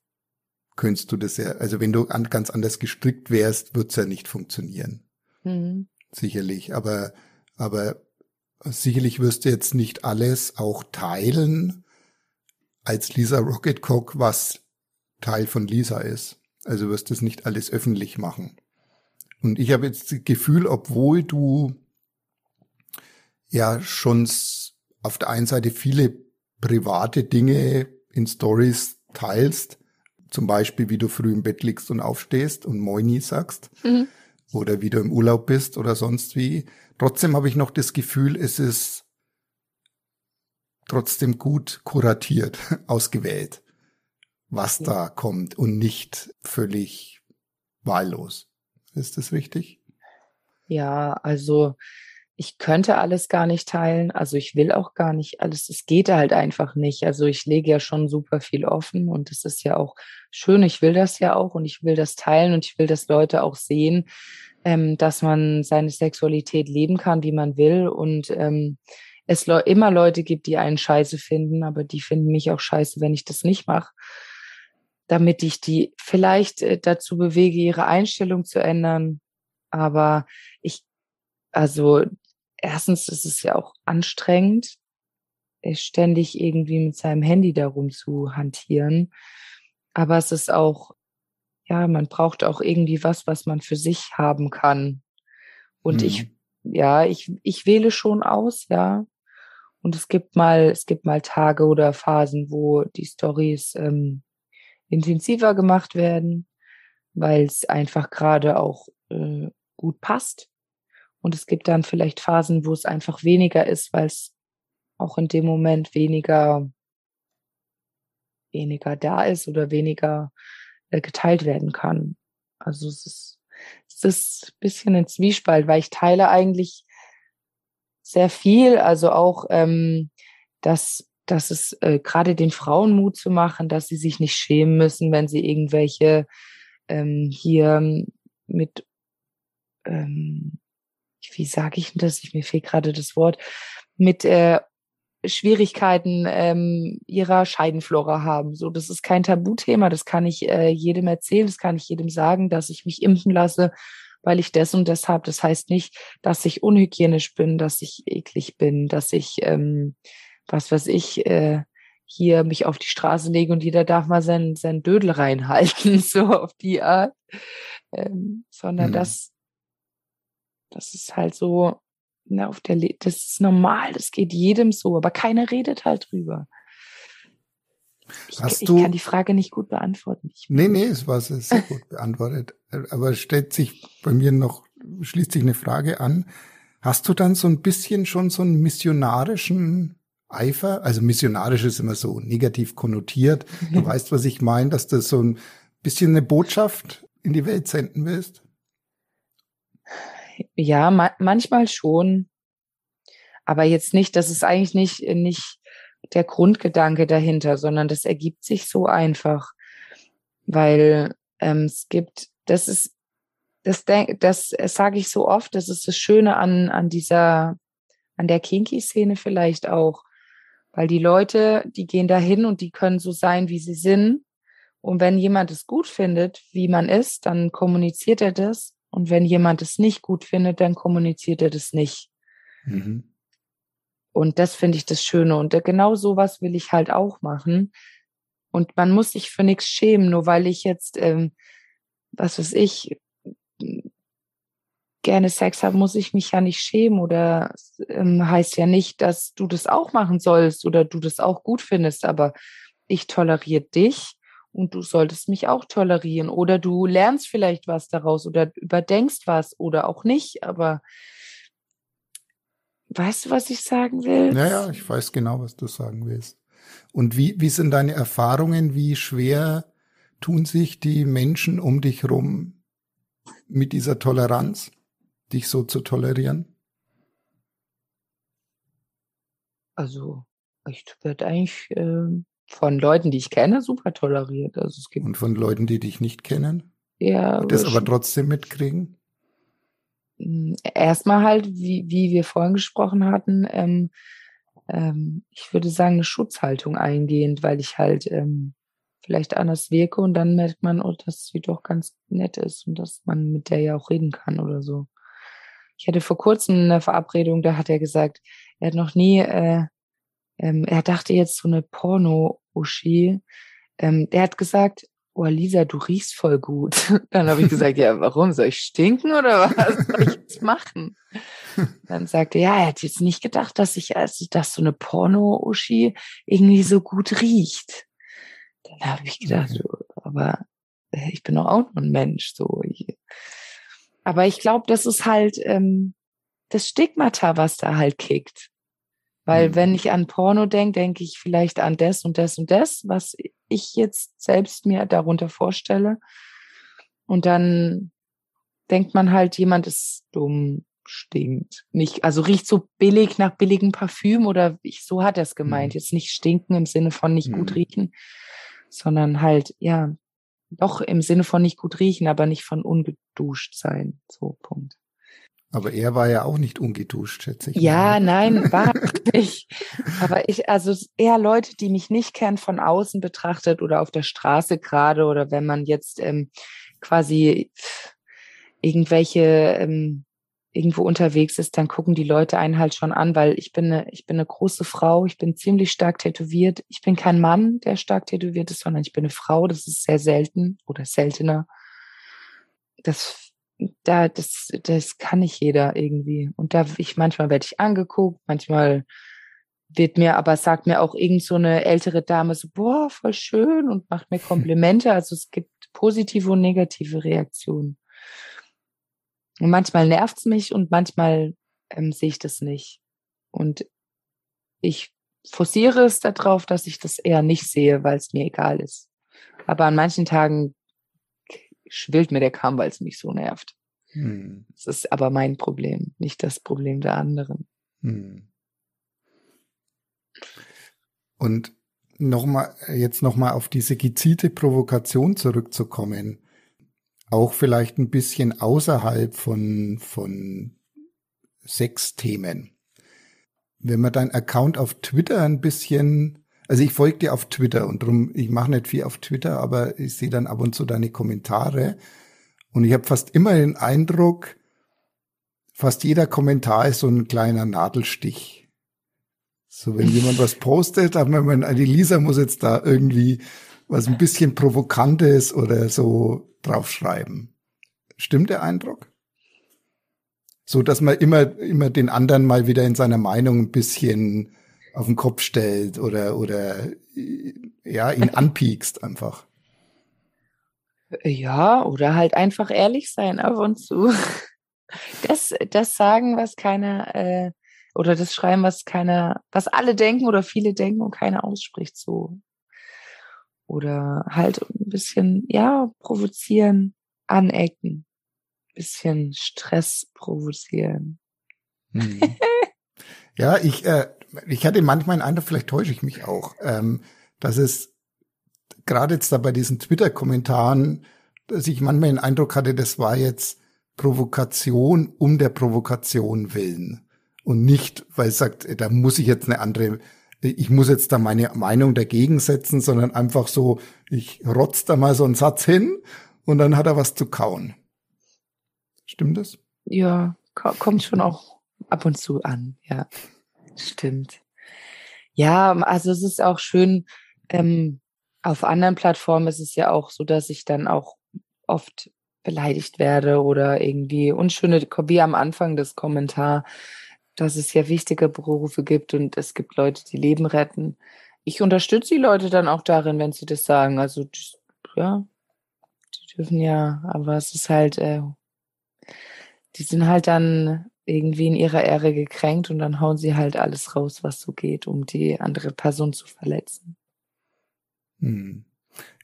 könntest du das ja, also wenn du an, ganz anders gestrickt wärst, wird's ja nicht funktionieren. Mhm. Sicherlich, aber, aber Sicherlich wirst du jetzt nicht alles auch teilen als Lisa Rocketcock, was Teil von Lisa ist. Also wirst du es nicht alles öffentlich machen. Und ich habe jetzt das Gefühl, obwohl du ja schon auf der einen Seite viele private Dinge in Stories teilst, zum Beispiel wie du früh im Bett liegst und aufstehst und Moini sagst, mhm. oder wie du im Urlaub bist oder sonst wie, Trotzdem habe ich noch das Gefühl, es ist trotzdem gut kuratiert, [laughs] ausgewählt, was da kommt und nicht völlig wahllos. Ist das richtig?
Ja, also ich könnte alles gar nicht teilen. Also ich will auch gar nicht alles. Es geht halt einfach nicht. Also ich lege ja schon super viel offen und es ist ja auch schön. Ich will das ja auch und ich will das teilen und ich will, dass Leute auch sehen, ähm, dass man seine Sexualität leben kann, wie man will und ähm, es le immer Leute gibt, die einen scheiße finden, aber die finden mich auch scheiße, wenn ich das nicht mache, damit ich die vielleicht äh, dazu bewege, ihre Einstellung zu ändern. Aber ich, also erstens ist es ja auch anstrengend, äh, ständig irgendwie mit seinem Handy darum zu hantieren. Aber es ist auch ja, man braucht auch irgendwie was, was man für sich haben kann. Und mhm. ich, ja, ich, ich wähle schon aus, ja. Und es gibt mal, es gibt mal Tage oder Phasen, wo die Stories ähm, intensiver gemacht werden, weil es einfach gerade auch äh, gut passt. Und es gibt dann vielleicht Phasen, wo es einfach weniger ist, weil es auch in dem Moment weniger, weniger da ist oder weniger geteilt werden kann. Also es ist, es ist ein bisschen ein Zwiespalt, weil ich teile eigentlich sehr viel, also auch, ähm, dass, dass es äh, gerade den Frauen Mut zu machen, dass sie sich nicht schämen müssen, wenn sie irgendwelche ähm, hier mit ähm, wie sage ich denn das? Ich, mir fehlt gerade das Wort, mit äh, Schwierigkeiten ähm, ihrer Scheidenflora haben. So, das ist kein Tabuthema, das kann ich äh, jedem erzählen, das kann ich jedem sagen, dass ich mich impfen lasse, weil ich das und das habe. Das heißt nicht, dass ich unhygienisch bin, dass ich eklig bin, dass ich, ähm, was weiß ich, äh, hier mich auf die Straße lege und jeder darf mal sein, sein Dödel reinhalten, [laughs] so auf die Art. Ähm, sondern mhm. das, das ist halt so, na, auf der, Le das ist normal, das geht jedem so, aber keiner redet halt drüber. Ich, Hast ich du, kann die Frage nicht gut beantworten.
Ich nee, nee, es war sehr gut beantwortet. Aber stellt sich bei mir noch, schließt sich eine Frage an. Hast du dann so ein bisschen schon so einen missionarischen Eifer? Also missionarisch ist immer so negativ konnotiert. Du [laughs] weißt, was ich meine, dass du so ein bisschen eine Botschaft in die Welt senden willst?
Ja, ma manchmal schon. Aber jetzt nicht, das ist eigentlich nicht, nicht der Grundgedanke dahinter, sondern das ergibt sich so einfach. Weil ähm, es gibt, das ist, das, denk, das sage ich so oft, das ist das Schöne an, an dieser, an der Kinky-Szene vielleicht auch. Weil die Leute, die gehen dahin und die können so sein, wie sie sind. Und wenn jemand es gut findet, wie man ist, dann kommuniziert er das. Und wenn jemand es nicht gut findet, dann kommuniziert er das nicht. Mhm. Und das finde ich das Schöne. Und genau sowas will ich halt auch machen. Und man muss sich für nichts schämen, nur weil ich jetzt, ähm, was weiß ich, gerne Sex habe, muss ich mich ja nicht schämen oder ähm, heißt ja nicht, dass du das auch machen sollst oder du das auch gut findest, aber ich toleriere dich und du solltest mich auch tolerieren oder du lernst vielleicht was daraus oder überdenkst was oder auch nicht, aber weißt du, was ich sagen will?
Naja, ich weiß genau, was du sagen willst. Und wie, wie sind deine Erfahrungen? Wie schwer tun sich die Menschen um dich rum mit dieser Toleranz, dich so zu tolerieren?
Also, ich werde eigentlich äh, von Leuten, die ich kenne, super toleriert. Also es gibt
Und von Leuten, die dich nicht kennen?
Ja.
Das aber trotzdem mitkriegen?
Hm, erstmal halt, wie, wie wir vorhin gesprochen hatten, ähm, ähm, ich würde sagen, eine Schutzhaltung eingehend, weil ich halt ähm, vielleicht anders wirke und dann merkt man, oh, dass sie doch ganz nett ist und dass man mit der ja auch reden kann oder so. Ich hatte vor kurzem eine Verabredung, da hat er gesagt, er hat noch nie äh, ähm, er dachte jetzt so eine Porno-Uschi. Ähm, der hat gesagt, oh Lisa, du riechst voll gut. [laughs] Dann habe ich gesagt, ja, warum? Soll ich stinken oder was soll ich jetzt machen? [laughs] Dann sagte er, ja, er hat jetzt nicht gedacht, dass ich, also, dass so eine Porno-Uschi irgendwie so gut riecht. Dann habe ich gedacht, aber äh, ich bin doch auch nur ein Mensch, so. Aber ich glaube, das ist halt ähm, das Stigmata, was da halt kickt. Weil mhm. wenn ich an Porno denke, denke ich vielleicht an das und das und das, was ich jetzt selbst mir darunter vorstelle. Und dann denkt man halt, jemand ist dumm, stinkt. Nicht, also riecht so billig nach billigem Parfüm oder ich, so hat er es gemeint. Mhm. Jetzt nicht stinken im Sinne von nicht mhm. gut riechen, sondern halt, ja, doch im Sinne von nicht gut riechen, aber nicht von ungeduscht sein. So, Punkt.
Aber er war ja auch nicht ungeduscht, schätze ich.
Ja, mal. nein, [laughs] war nicht. Aber ich, also eher Leute, die mich nicht kennen, von außen betrachtet oder auf der Straße gerade oder wenn man jetzt ähm, quasi irgendwelche ähm, irgendwo unterwegs ist, dann gucken die Leute einen halt schon an, weil ich bin eine, ich bin eine große Frau, ich bin ziemlich stark tätowiert. Ich bin kein Mann, der stark tätowiert ist, sondern ich bin eine Frau. Das ist sehr selten oder seltener. Das da, das, das kann nicht jeder irgendwie. Und da ich, manchmal werde ich angeguckt, manchmal wird mir aber, sagt mir auch irgend so eine ältere Dame so, boah, voll schön und macht mir [laughs] Komplimente. Also es gibt positive und negative Reaktionen. Und manchmal nervt's mich und manchmal ähm, sehe ich das nicht. Und ich forciere es darauf, dass ich das eher nicht sehe, weil es mir egal ist. Aber an manchen Tagen schwillt mir der Kamm, weil es mich so nervt. Hm. Das ist aber mein Problem, nicht das Problem der anderen. Hm.
Und nochmal, jetzt nochmal auf diese gezielte Provokation zurückzukommen. Auch vielleicht ein bisschen außerhalb von, von Sexthemen. Wenn man deinen Account auf Twitter ein bisschen, also ich folge dir auf Twitter und drum, ich mache nicht viel auf Twitter, aber ich sehe dann ab und zu deine Kommentare und ich habe fast immer den Eindruck, fast jeder Kommentar ist so ein kleiner Nadelstich. So, wenn [laughs] jemand was postet, aber man, die Lisa muss jetzt da irgendwie was ein bisschen Provokantes oder so draufschreiben. Stimmt der Eindruck? So, dass man immer, immer den anderen mal wieder in seiner Meinung ein bisschen auf den Kopf stellt oder, oder, ja, ihn [laughs] anpiekst einfach.
Ja, oder halt einfach ehrlich sein ab und zu. [laughs] Das, das sagen, was keiner, äh, oder das schreiben, was keiner, was alle denken oder viele denken und keiner ausspricht so. Oder halt ein bisschen, ja, provozieren, anecken, bisschen Stress provozieren.
Hm. ja, ich, äh, ich hatte manchmal einen Eindruck, vielleicht täusche ich mich auch, ähm, dass es gerade jetzt da bei diesen Twitter-Kommentaren, dass ich manchmal den Eindruck hatte, das war jetzt Provokation um der Provokation willen. Und nicht, weil es sagt, da muss ich jetzt eine andere, ich muss jetzt da meine Meinung dagegen setzen, sondern einfach so, ich rotz da mal so einen Satz hin und dann hat er was zu kauen. Stimmt das?
Ja, kommt schon auch ab und zu an, ja. Stimmt. Ja, also es ist auch schön, ähm, auf anderen Plattformen ist es ja auch so, dass ich dann auch oft beleidigt werde oder irgendwie unschöne, wie am Anfang des Kommentar, dass es ja wichtige Berufe gibt und es gibt Leute, die Leben retten. Ich unterstütze die Leute dann auch darin, wenn sie das sagen. Also ja, die dürfen ja, aber es ist halt, äh, die sind halt dann irgendwie in ihrer Ehre gekränkt und dann hauen sie halt alles raus, was so geht, um die andere Person zu verletzen.
Hm.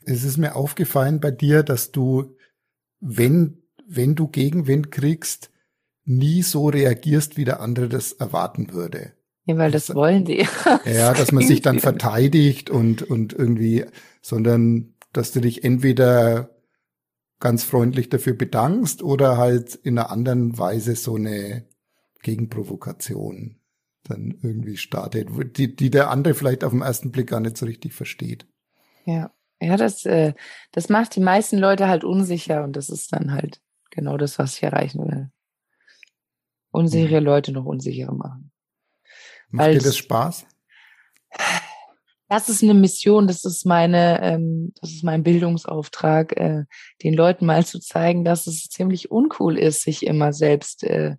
Es ist mir aufgefallen bei dir, dass du, wenn, wenn du Gegenwind kriegst, nie so reagierst, wie der andere das erwarten würde.
Ja, weil das, das wollen die. [laughs]
Ja, dass man sich dann [laughs] verteidigt und, und irgendwie, sondern dass du dich entweder ganz freundlich dafür bedankst oder halt in einer anderen Weise so eine Gegenprovokation dann irgendwie startet, die, die der andere vielleicht auf den ersten Blick gar nicht so richtig versteht.
Ja, ja, das, äh, das macht die meisten Leute halt unsicher und das ist dann halt genau das, was ich erreichen will. Unsichere mhm. Leute noch unsicherer machen.
Macht Als, dir das Spaß?
Das ist eine Mission, das ist meine, ähm, das ist mein Bildungsauftrag, äh, den Leuten mal zu zeigen, dass es ziemlich uncool ist, sich immer selbst äh,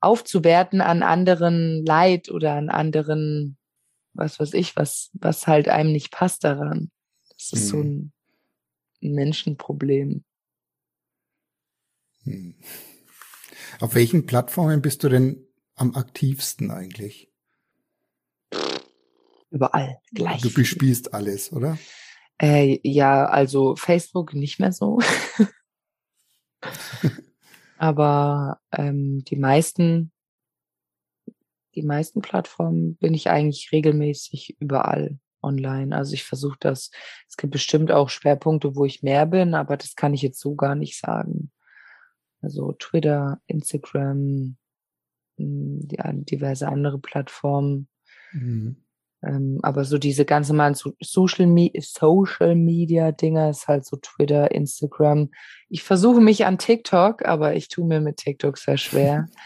aufzuwerten an anderen Leid oder an anderen, was weiß ich, was, was halt einem nicht passt daran. Das ist hm. so ein Menschenproblem.
Hm. Auf welchen Plattformen bist du denn am aktivsten eigentlich?
Überall gleich.
Du bespielst alles, oder?
Äh, ja, also Facebook nicht mehr so. [laughs] Aber ähm, die meisten, die meisten Plattformen bin ich eigentlich regelmäßig überall online. Also ich versuche das. Es gibt bestimmt auch Schwerpunkte, wo ich mehr bin, aber das kann ich jetzt so gar nicht sagen. Also Twitter, Instagram, hm, die, diverse andere Plattformen. Mhm. Ähm, aber so diese ganz normalen Social, Me Social Media Dinger ist halt so Twitter, Instagram. Ich versuche mich an TikTok, aber ich tue mir mit TikTok sehr schwer. [laughs]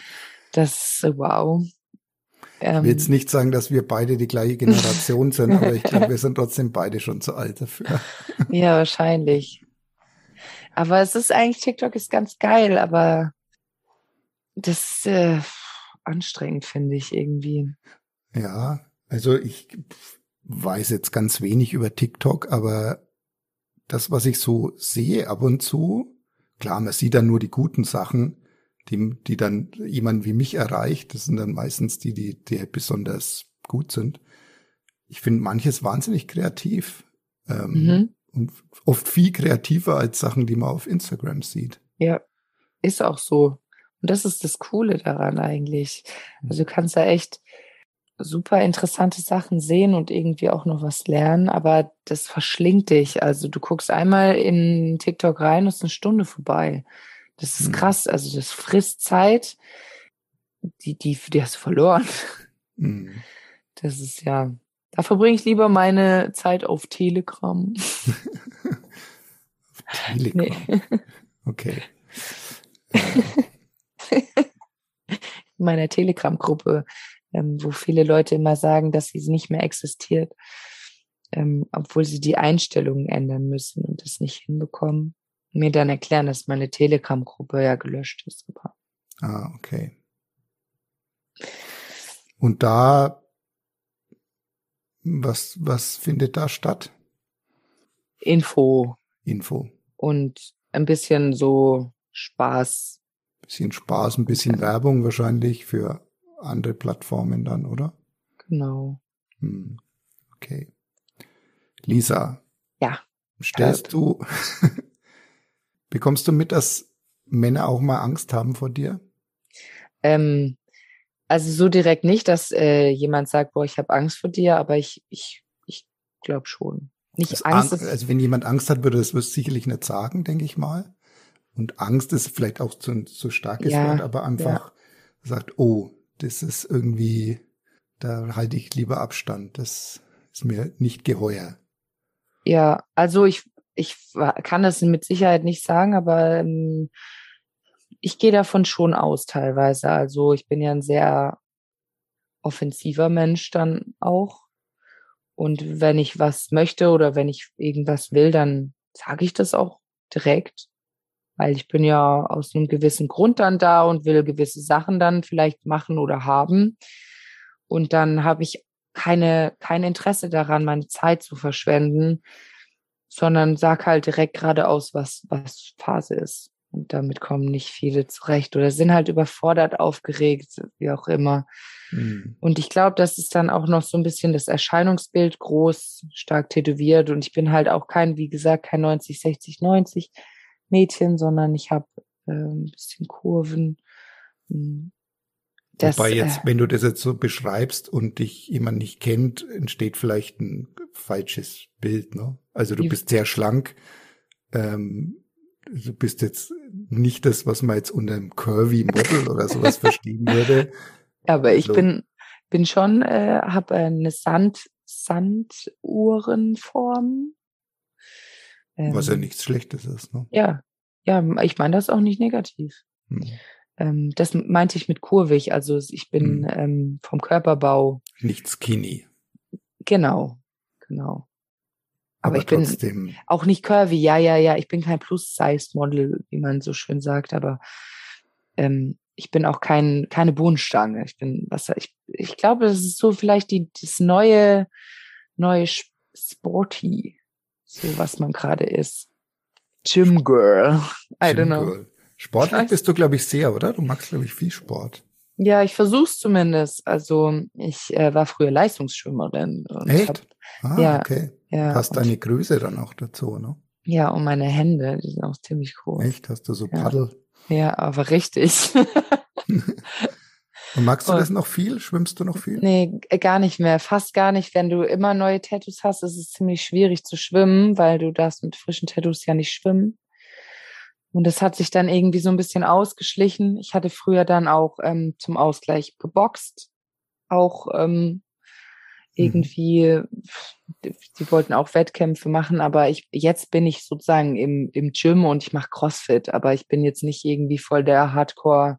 Das, wow.
Ähm, ich will jetzt nicht sagen, dass wir beide die gleiche [laughs] Generation sind, aber ich glaube, wir sind trotzdem beide schon zu alt dafür. [laughs]
ja, wahrscheinlich. Aber es ist eigentlich, TikTok ist ganz geil, aber das ist äh, anstrengend, finde ich irgendwie.
Ja, Also ich weiß jetzt ganz wenig über TikTok, aber das, was ich so sehe ab und zu, klar, man sieht dann nur die guten Sachen, die, die dann jemand wie mich erreicht. Das sind dann meistens die, die, die besonders gut sind. Ich finde manches wahnsinnig kreativ. Ähm, mhm. Und oft viel kreativer als Sachen, die man auf Instagram sieht.
Ja, ist auch so. Und das ist das Coole daran eigentlich. Also du kannst da echt super interessante Sachen sehen und irgendwie auch noch was lernen, aber das verschlingt dich. Also du guckst einmal in TikTok rein, ist eine Stunde vorbei. Das ist mhm. krass. Also das frisst Zeit, die, die, die hast du verloren. Mhm. Das ist ja, da verbringe ich lieber meine Zeit auf Telegram. [laughs] [laughs]
Telegram. Nee. Okay. [laughs]
In meiner Telegram-Gruppe ähm, wo viele Leute immer sagen, dass sie nicht mehr existiert, ähm, obwohl sie die Einstellungen ändern müssen und das nicht hinbekommen. Mir dann erklären, dass meine Telegram-Gruppe ja gelöscht ist. Aber
ah, okay. Und da, was, was findet da statt?
Info.
Info.
Und ein bisschen so Spaß.
Bisschen Spaß, ein bisschen Werbung wahrscheinlich für andere Plattformen dann, oder?
Genau.
Hm. Okay. Lisa.
Ja.
Stellst du, [laughs] bekommst du mit, dass Männer auch mal Angst haben vor dir?
Ähm, also so direkt nicht, dass äh, jemand sagt, boah, ich habe Angst vor dir, aber ich, ich, ich glaube schon. Nicht
das
Angst.
Angst also wenn jemand Angst hat, würde das sicherlich nicht sagen, denke ich mal. Und Angst ist vielleicht auch zu, zu starkes ja, Wort, aber einfach ja. sagt, oh, das ist irgendwie, da halte ich lieber Abstand. Das ist mir nicht geheuer.
Ja, also ich, ich kann das mit Sicherheit nicht sagen, aber ähm, ich gehe davon schon aus teilweise. Also ich bin ja ein sehr offensiver Mensch dann auch. Und wenn ich was möchte oder wenn ich irgendwas will, dann sage ich das auch direkt weil ich bin ja aus einem gewissen Grund dann da und will gewisse Sachen dann vielleicht machen oder haben. Und dann habe ich keine, kein Interesse daran, meine Zeit zu verschwenden, sondern sag halt direkt geradeaus, was, was Phase ist. Und damit kommen nicht viele zurecht oder sind halt überfordert, aufgeregt, wie auch immer. Mhm. Und ich glaube, das ist dann auch noch so ein bisschen das Erscheinungsbild groß, stark tätowiert. Und ich bin halt auch kein, wie gesagt, kein 90, 60, 90 Mädchen, sondern ich habe äh, ein bisschen Kurven.
Hm. Das, Wobei jetzt, äh, wenn du das jetzt so beschreibst und dich jemand nicht kennt, entsteht vielleicht ein falsches Bild. Ne? Also du bist sehr schlank. Ähm, du bist jetzt nicht das, was man jetzt unter einem Curvy Model oder sowas [laughs] verstehen würde.
Aber ich also, bin bin schon, äh, habe eine Sand Sanduhrenform.
Ähm, Was ja nichts Schlechtes ist, ne?
Ja, ja, ich meine das auch nicht negativ. Hm. Ähm, das meinte ich mit kurvig, also ich bin hm. ähm, vom Körperbau.
Nicht skinny.
Genau, genau. Aber, Aber ich trotzdem. bin auch nicht curvy, ja, ja, ja. Ich bin kein Plus-Size-Model, wie man so schön sagt, aber ähm, ich bin auch kein, keine Bohnenstange. Ich bin, was ich, ich glaube, das ist so vielleicht die, das neue, neue Sporty so was man gerade ist. Gym Girl. I Gym don't know. Girl.
Sportlich bist du, glaube ich, sehr, oder? Du magst, glaube ich, viel Sport.
Ja, ich versuch's zumindest. Also ich äh, war früher Leistungsschwimmerin.
Echt? Hab, ah, ja, okay. Ja, Hast deine Größe dann auch dazu, ne?
Ja, und meine Hände, die sind auch ziemlich groß.
Echt? Hast du so Paddel?
Ja, aber richtig. [laughs]
Und magst du und, das noch viel? Schwimmst du noch viel?
Nee, äh, gar nicht mehr. Fast gar nicht. Wenn du immer neue Tattoos hast, ist es ziemlich schwierig zu schwimmen, weil du darfst mit frischen Tattoos ja nicht schwimmen. Und das hat sich dann irgendwie so ein bisschen ausgeschlichen. Ich hatte früher dann auch ähm, zum Ausgleich geboxt. Auch ähm, mhm. irgendwie, die wollten auch Wettkämpfe machen, aber ich jetzt bin ich sozusagen im, im Gym und ich mache CrossFit, aber ich bin jetzt nicht irgendwie voll der Hardcore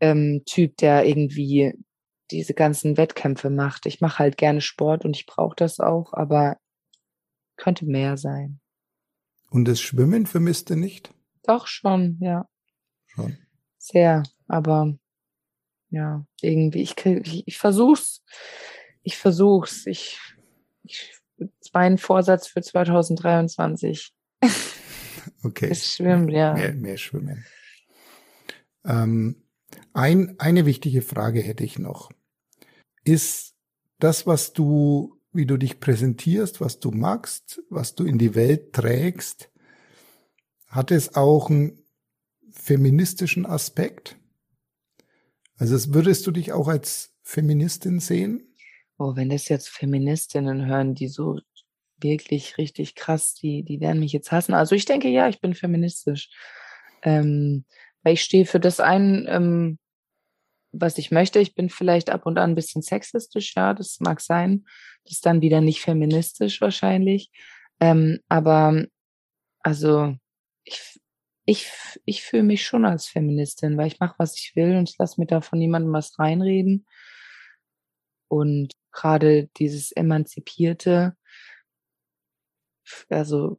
ähm, Typ, der irgendwie diese ganzen Wettkämpfe macht. Ich mache halt gerne Sport und ich brauche das auch, aber könnte mehr sein.
Und das Schwimmen vermisst du nicht?
Doch schon, ja.
Schon.
Sehr, aber ja, irgendwie, ich, ich, ich versuch's. ich versuch's. Ich, ich, es war ein Vorsatz für 2023.
Okay. [laughs]
Es schwimmt, ja.
Mehr, mehr schwimmen. Ähm, ein, eine wichtige Frage hätte ich noch. Ist das, was du, wie du dich präsentierst, was du magst, was du in die Welt trägst, hat es auch einen feministischen Aspekt? Also würdest du dich auch als Feministin sehen?
Oh, wenn das jetzt Feministinnen hören, die so wirklich richtig krass, die, die werden mich jetzt hassen. Also ich denke, ja, ich bin feministisch. Ähm, weil ich stehe für das ein, ähm, was ich möchte. Ich bin vielleicht ab und an ein bisschen sexistisch, ja, das mag sein. Das ist dann wieder nicht feministisch wahrscheinlich. Ähm, aber also ich, ich, ich fühle mich schon als Feministin, weil ich mache, was ich will und ich lasse mir da von niemandem was reinreden. Und gerade dieses Emanzipierte, also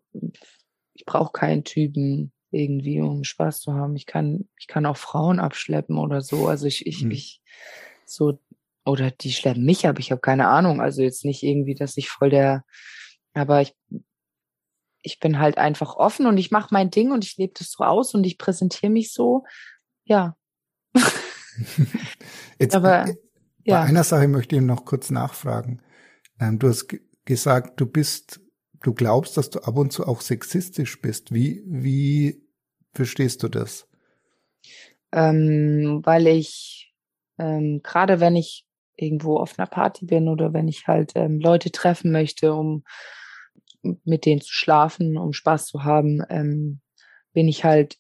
ich brauche keinen Typen irgendwie, um Spaß zu haben. Ich kann, ich kann auch Frauen abschleppen oder so. Also ich, ich, hm. ich, so, oder die schleppen mich ab, ich habe keine Ahnung. Also jetzt nicht irgendwie, dass ich voll der, aber ich, ich bin halt einfach offen und ich mache mein Ding und ich lebe das so aus und ich präsentiere mich so. Ja. [laughs]
Jetzt, aber äh, ja. bei einer Sache möchte ich noch kurz nachfragen. Ähm, du hast gesagt, du bist du glaubst, dass du ab und zu auch sexistisch bist. Wie, wie verstehst du das?
Ähm, weil ich, ähm, gerade wenn ich irgendwo auf einer Party bin oder wenn ich halt ähm, Leute treffen möchte, um mit denen zu schlafen, um Spaß zu haben, ähm, bin ich halt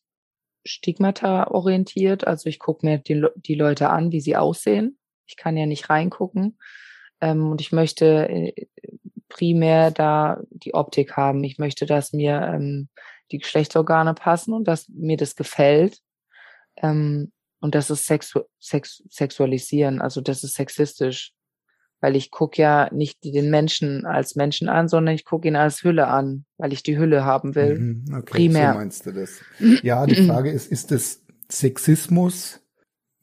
stigmata orientiert. Also ich gucke mir die, die Leute an, wie sie aussehen. Ich kann ja nicht reingucken. Ähm, und ich möchte äh, primär da die Optik haben. Ich möchte, dass mir ähm, die Geschlechtsorgane passen und dass mir das gefällt. Ähm, und das ist sexu sex sexualisieren, also das ist sexistisch. Weil ich gucke ja nicht den Menschen als Menschen an, sondern ich gucke ihn als Hülle an, weil ich die Hülle haben will. Mhm, okay, primär.
So meinst du das. Ja, die [clears throat] Frage ist, ist das Sexismus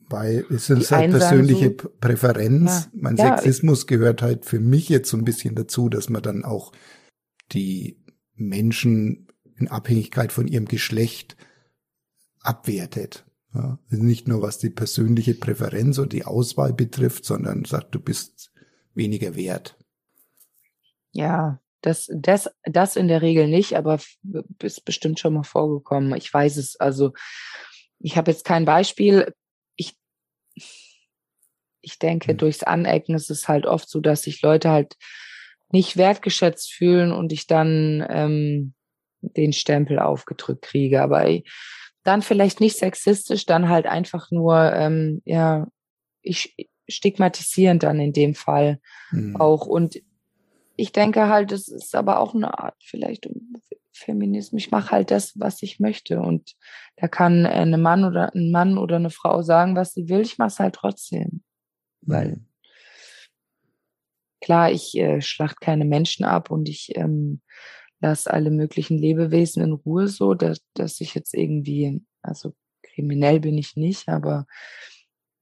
weil es ist halt persönliche so, Präferenz. Ja, mein ja, Sexismus gehört halt für mich jetzt so ein bisschen dazu, dass man dann auch die Menschen in Abhängigkeit von ihrem Geschlecht abwertet. Ja, nicht nur was die persönliche Präferenz und die Auswahl betrifft, sondern sagt, du bist weniger wert.
Ja, das, das, das in der Regel nicht, aber ist bestimmt schon mal vorgekommen. Ich weiß es, also ich habe jetzt kein Beispiel ich denke, mhm. durchs Anecken ist es halt oft so, dass sich Leute halt nicht wertgeschätzt fühlen und ich dann ähm, den Stempel aufgedrückt kriege. Aber ich, dann vielleicht nicht sexistisch, dann halt einfach nur, ähm, ja, ich stigmatisieren dann in dem Fall mhm. auch. Und ich denke halt, es ist aber auch eine Art vielleicht Feminismus. Ich mache halt das, was ich möchte. Und da kann eine Mann oder ein Mann oder eine Frau sagen, was sie will. Ich mache es halt trotzdem. Weil klar, ich äh, schlacht keine Menschen ab und ich ähm, lasse alle möglichen Lebewesen in Ruhe so, dass, dass ich jetzt irgendwie, also kriminell bin ich nicht, aber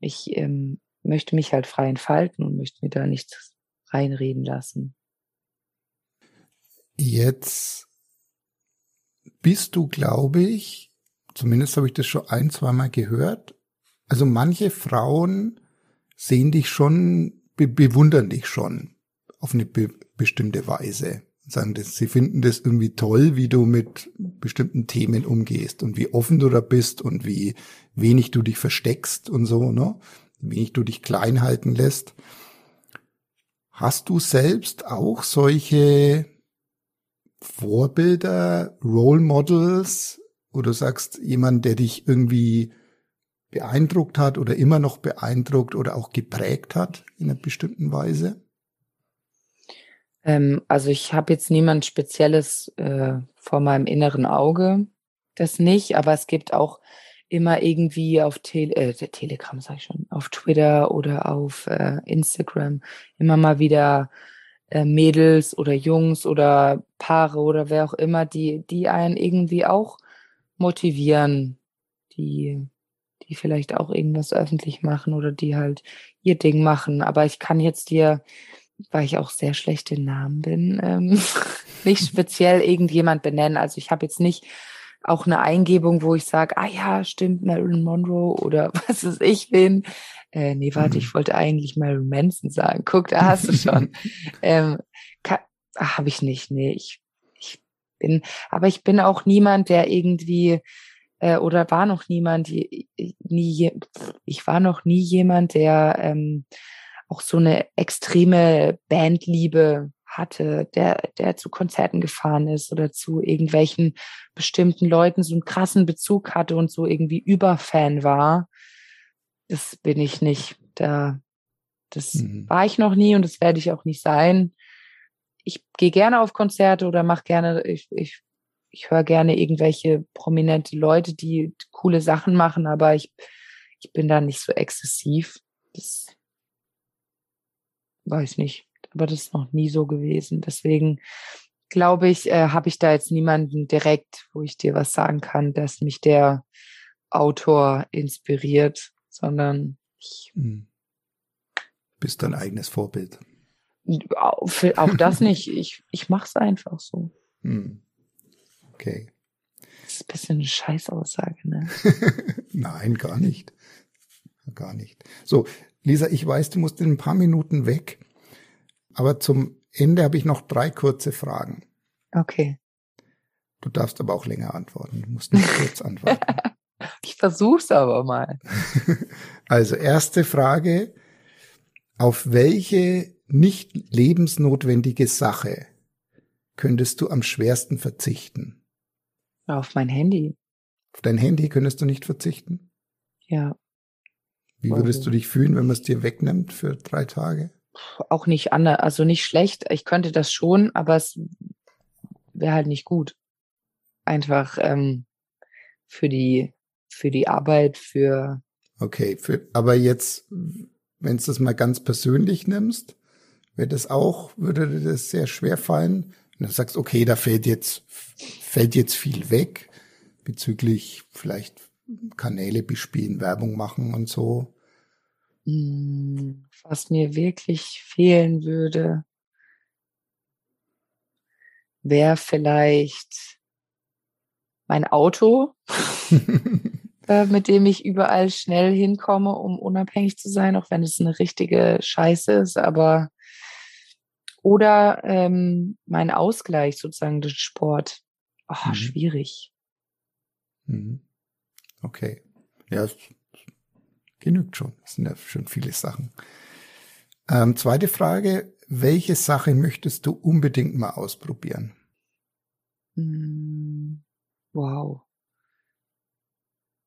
ich ähm, möchte mich halt frei entfalten und möchte mir da nichts reinreden lassen.
Jetzt bist du, glaube ich, zumindest habe ich das schon ein, zweimal gehört. Also manche Frauen sehen dich schon, be bewundern dich schon auf eine be bestimmte Weise. Sagen, das, sie finden das irgendwie toll, wie du mit bestimmten Themen umgehst und wie offen du da bist und wie wenig du dich versteckst und so, ne? Wie wenig du dich klein halten lässt. Hast du selbst auch solche Vorbilder, Role Models, wo du sagst, jemand, der dich irgendwie beeindruckt hat oder immer noch beeindruckt oder auch geprägt hat in einer bestimmten Weise?
Ähm, also ich habe jetzt niemand Spezielles äh, vor meinem inneren Auge, das nicht, aber es gibt auch immer irgendwie auf Tele äh, Telegram, sag ich schon, auf Twitter oder auf äh, Instagram immer mal wieder äh, Mädels oder Jungs oder Paare oder wer auch immer, die, die einen irgendwie auch motivieren, die die vielleicht auch irgendwas öffentlich machen oder die halt ihr Ding machen. Aber ich kann jetzt dir weil ich auch sehr schlecht in Namen bin, ähm, [laughs] nicht speziell irgendjemand benennen. Also ich habe jetzt nicht auch eine Eingebung, wo ich sage, ah ja, stimmt, Marilyn Monroe oder [laughs] was ist ich bin. Äh, nee, warte, ich wollte eigentlich Marilyn Manson sagen. Guck, da hast du schon. [laughs] ähm, habe ich nicht. Nee, ich, ich bin, aber ich bin auch niemand, der irgendwie äh, oder war noch niemand, die, nie, ich war noch nie jemand, der ähm, auch so eine extreme Bandliebe hatte, der, der zu Konzerten gefahren ist oder zu irgendwelchen bestimmten Leuten so einen krassen Bezug hatte und so irgendwie Überfan war. Das bin ich nicht. Da, das mhm. war ich noch nie und das werde ich auch nicht sein. Ich gehe gerne auf Konzerte oder mache gerne, ich, ich, ich höre gerne irgendwelche prominente Leute, die coole Sachen machen, aber ich, ich bin da nicht so exzessiv. Das weiß nicht aber das ist noch nie so gewesen. Deswegen glaube ich, äh, habe ich da jetzt niemanden direkt, wo ich dir was sagen kann, dass mich der Autor inspiriert, sondern ich
hm. bist dein eigenes Vorbild.
Auch das [laughs] nicht. Ich, ich mache es einfach so.
Hm. Okay.
Das ist ein bisschen eine Scheißaussage, ne? [laughs]
Nein, gar nicht. Gar nicht. So, Lisa, ich weiß, du musst in ein paar Minuten weg. Aber zum Ende habe ich noch drei kurze Fragen.
Okay.
Du darfst aber auch länger antworten. Du musst nicht kurz [laughs] antworten.
Ich versuch's aber mal. [laughs]
Also erste Frage. Auf welche nicht lebensnotwendige Sache könntest du am schwersten verzichten?
Auf mein Handy.
Auf dein Handy könntest du nicht verzichten?
Ja.
Wie würdest du dich fühlen, wenn man es dir wegnimmt für drei Tage?
auch nicht anders, also nicht schlecht. Ich könnte das schon, aber es wäre halt nicht gut. Einfach ähm, für die für die Arbeit, für
Okay, für, aber jetzt, wenn du das mal ganz persönlich nimmst, wäre das auch, würde dir das sehr schwer fallen. Und du sagst, okay, da fällt jetzt, fällt jetzt viel weg bezüglich vielleicht Kanäle bespielen, Werbung machen und so.
Hm, was mir wirklich fehlen würde, wäre vielleicht mein Auto, [laughs] [laughs] äh, mit dem ich überall schnell hinkomme, um unabhängig zu sein, auch wenn es eine richtige Scheiße ist, aber oder ähm, mein Ausgleich sozusagen, den Sport. Oh, mhm. schwierig.
Mhm. Okay. Ja, genügt schon. Das sind ja schon viele Sachen. Ähm, zweite Frage, welche Sache möchtest du unbedingt mal ausprobieren?
Hm, wow.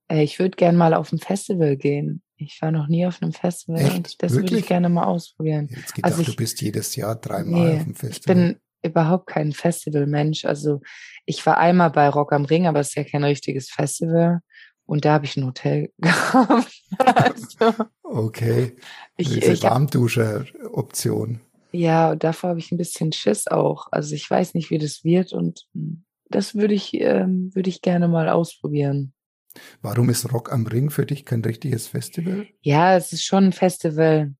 Äh, ich würde gerne mal auf ein Festival gehen. Ich war noch nie auf einem Festival
Echt?
und das würde ich gerne mal ausprobieren.
Jetzt gedacht, also ich, du bist jedes Jahr dreimal nee, auf dem Festival.
Ich bin überhaupt kein Festivalmensch. Also ich war einmal bei Rock am Ring, aber es ist ja kein richtiges Festival. Und da habe ich ein Hotel [laughs] gehabt.
also, okay. Ich, Diese ich Warmduscher-Option.
Ja, und davor habe ich ein bisschen Schiss auch. Also ich weiß nicht, wie das wird und hm, das würde ich, ähm, würde ich gerne mal ausprobieren.
Warum ist Rock am Ring für dich kein richtiges Festival?
Ja, es ist schon ein Festival.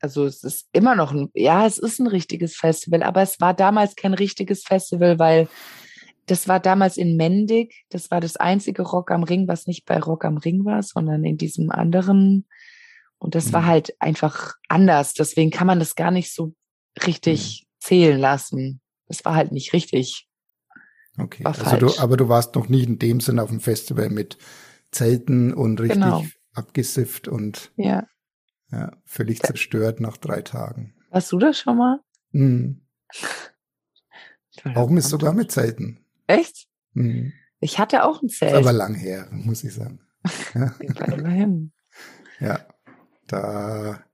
Also es ist immer noch ein, ja, es ist ein richtiges Festival, aber es war damals kein richtiges Festival, weil das war damals in Mendig. Das war das einzige Rock am Ring, was nicht bei Rock am Ring war, sondern in diesem anderen. Und das mhm. war halt einfach anders. Deswegen kann man das gar nicht so richtig mhm. zählen lassen. Das war halt nicht richtig.
Okay. also du, aber du warst noch nie in dem Sinne auf dem Festival mit Zelten und richtig genau. abgesifft und
ja.
ja völlig zerstört nach drei Tagen.
Warst du das schon mal?
Mhm. Auch mit sogar mit Zelten.
Echt?
Mhm.
Ich hatte auch ein Zelt.
Ist aber lang her, muss ich sagen. [laughs]
Ja. immerhin.
Ja, da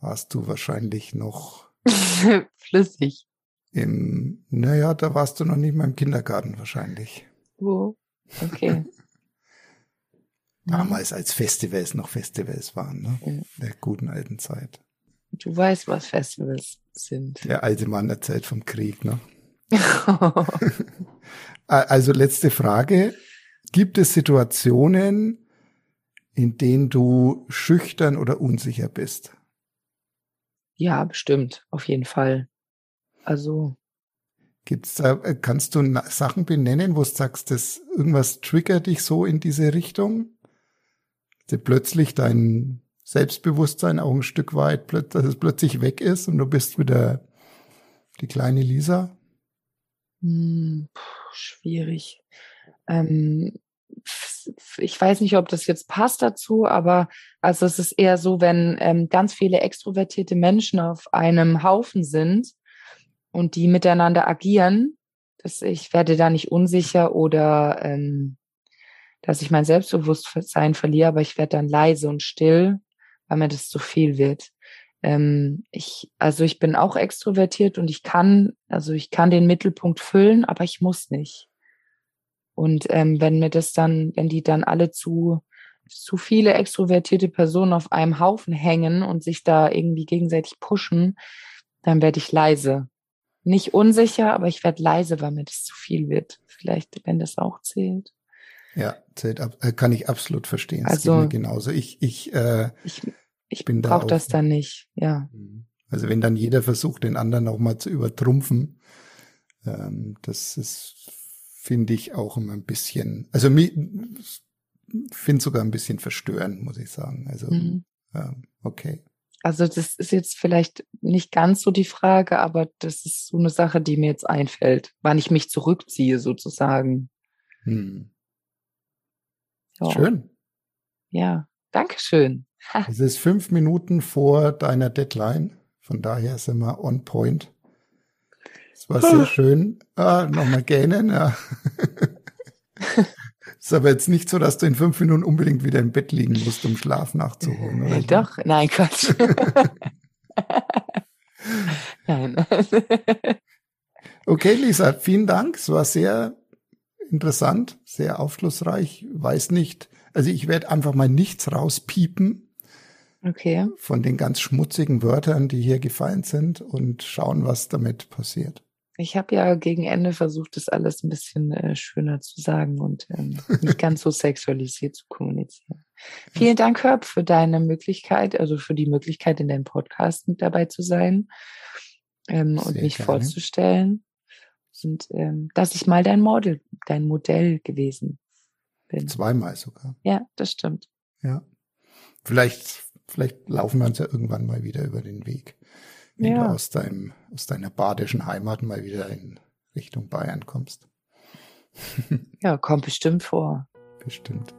warst du wahrscheinlich noch [laughs]
flüssig.
Im, naja, da warst du noch nicht mal im Kindergarten wahrscheinlich.
Wo? Okay. [laughs]
Damals als Festivals noch Festivals waren, ne? In der guten alten Zeit.
Du weißt, was Festivals sind.
Der alte Mann erzählt vom Krieg, ne? [laughs] also letzte Frage. Gibt es Situationen, in denen du schüchtern oder unsicher bist?
Ja, bestimmt, auf jeden Fall. Also.
Gibt's da, äh, kannst du Sachen benennen, wo du sagst, dass irgendwas triggert dich so in diese Richtung? Dass plötzlich dein Selbstbewusstsein auch ein Stück weit, dass es plötzlich weg ist und du bist wieder die kleine Lisa?
Hm, schwierig. Ähm, ich weiß nicht, ob das jetzt passt dazu, aber also es ist eher so, wenn ähm, ganz viele extrovertierte Menschen auf einem Haufen sind und die miteinander agieren, dass ich werde da nicht unsicher oder ähm, dass ich mein Selbstbewusstsein verliere, aber ich werde dann leise und still, weil mir das zu viel wird. Ähm, ich, also ich bin auch extrovertiert und ich kann, also ich kann den Mittelpunkt füllen, aber ich muss nicht. Und ähm, wenn mir das dann, wenn die dann alle zu, zu viele extrovertierte Personen auf einem Haufen hängen und sich da irgendwie gegenseitig pushen, dann werde ich leise. Nicht unsicher, aber ich werde leise, weil mir das zu viel wird. Vielleicht, wenn das auch zählt.
Ja, zählt ab, äh, kann ich absolut verstehen. Also genauso. Ich, ich, äh,
ich, ich bin brauche da das dann nicht. Ja.
Mhm. Also wenn dann jeder versucht, den anderen auch mal zu übertrumpfen, ähm, das ist finde ich auch immer ein bisschen, also finde sogar ein bisschen verstörend, muss ich sagen. Also mhm. ähm, okay.
Also das ist jetzt vielleicht nicht ganz so die Frage, aber das ist so eine Sache, die mir jetzt einfällt, wann ich mich zurückziehe sozusagen. Hm.
Schön.
Ja, danke schön. [laughs]
Es ist fünf Minuten vor deiner Deadline, von daher sind wir on point. Das war sehr schön. Ah, nochmal gähnen, ja. [laughs] Ist aber jetzt nicht so, dass du in fünf Minuten unbedingt wieder im Bett liegen musst, um Schlaf nachzuholen. Oder?
Doch, nein, Quatsch. [laughs] nein.
okay, Lisa, vielen Dank. Es war sehr interessant, sehr aufschlussreich. Weiß nicht, also ich werde einfach mal nichts rauspiepen.
Okay.
Von den ganz schmutzigen Wörtern, die hier gefallen sind und schauen, was damit passiert.
Ich habe ja gegen Ende versucht, das alles ein bisschen äh, schöner zu sagen und ähm, nicht ganz so sexualisiert zu kommunizieren. [laughs] Vielen Dank, Herb, für deine Möglichkeit, also für die Möglichkeit, in deinem Podcast mit dabei zu sein ähm, und mich gerne. vorzustellen. Und ähm, dass ich mal dein Model, dein Modell gewesen bin.
Zweimal sogar.
Ja, das stimmt.
Ja. Vielleicht, vielleicht laufen wir uns ja irgendwann mal wieder über den Weg wenn ja. du aus, deinem, aus deiner badischen Heimat mal wieder in Richtung Bayern kommst. [laughs]
ja, kommt bestimmt vor.
Bestimmt.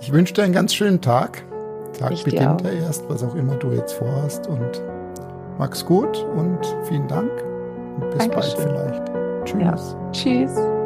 Ich wünsche dir einen ganz schönen Tag. Tag ich beginnt ja erst, was auch immer du jetzt vorhast. Und mach's gut und vielen Dank. Und bis
Dankeschön.
bald vielleicht. Tschüss. Ja.
Tschüss.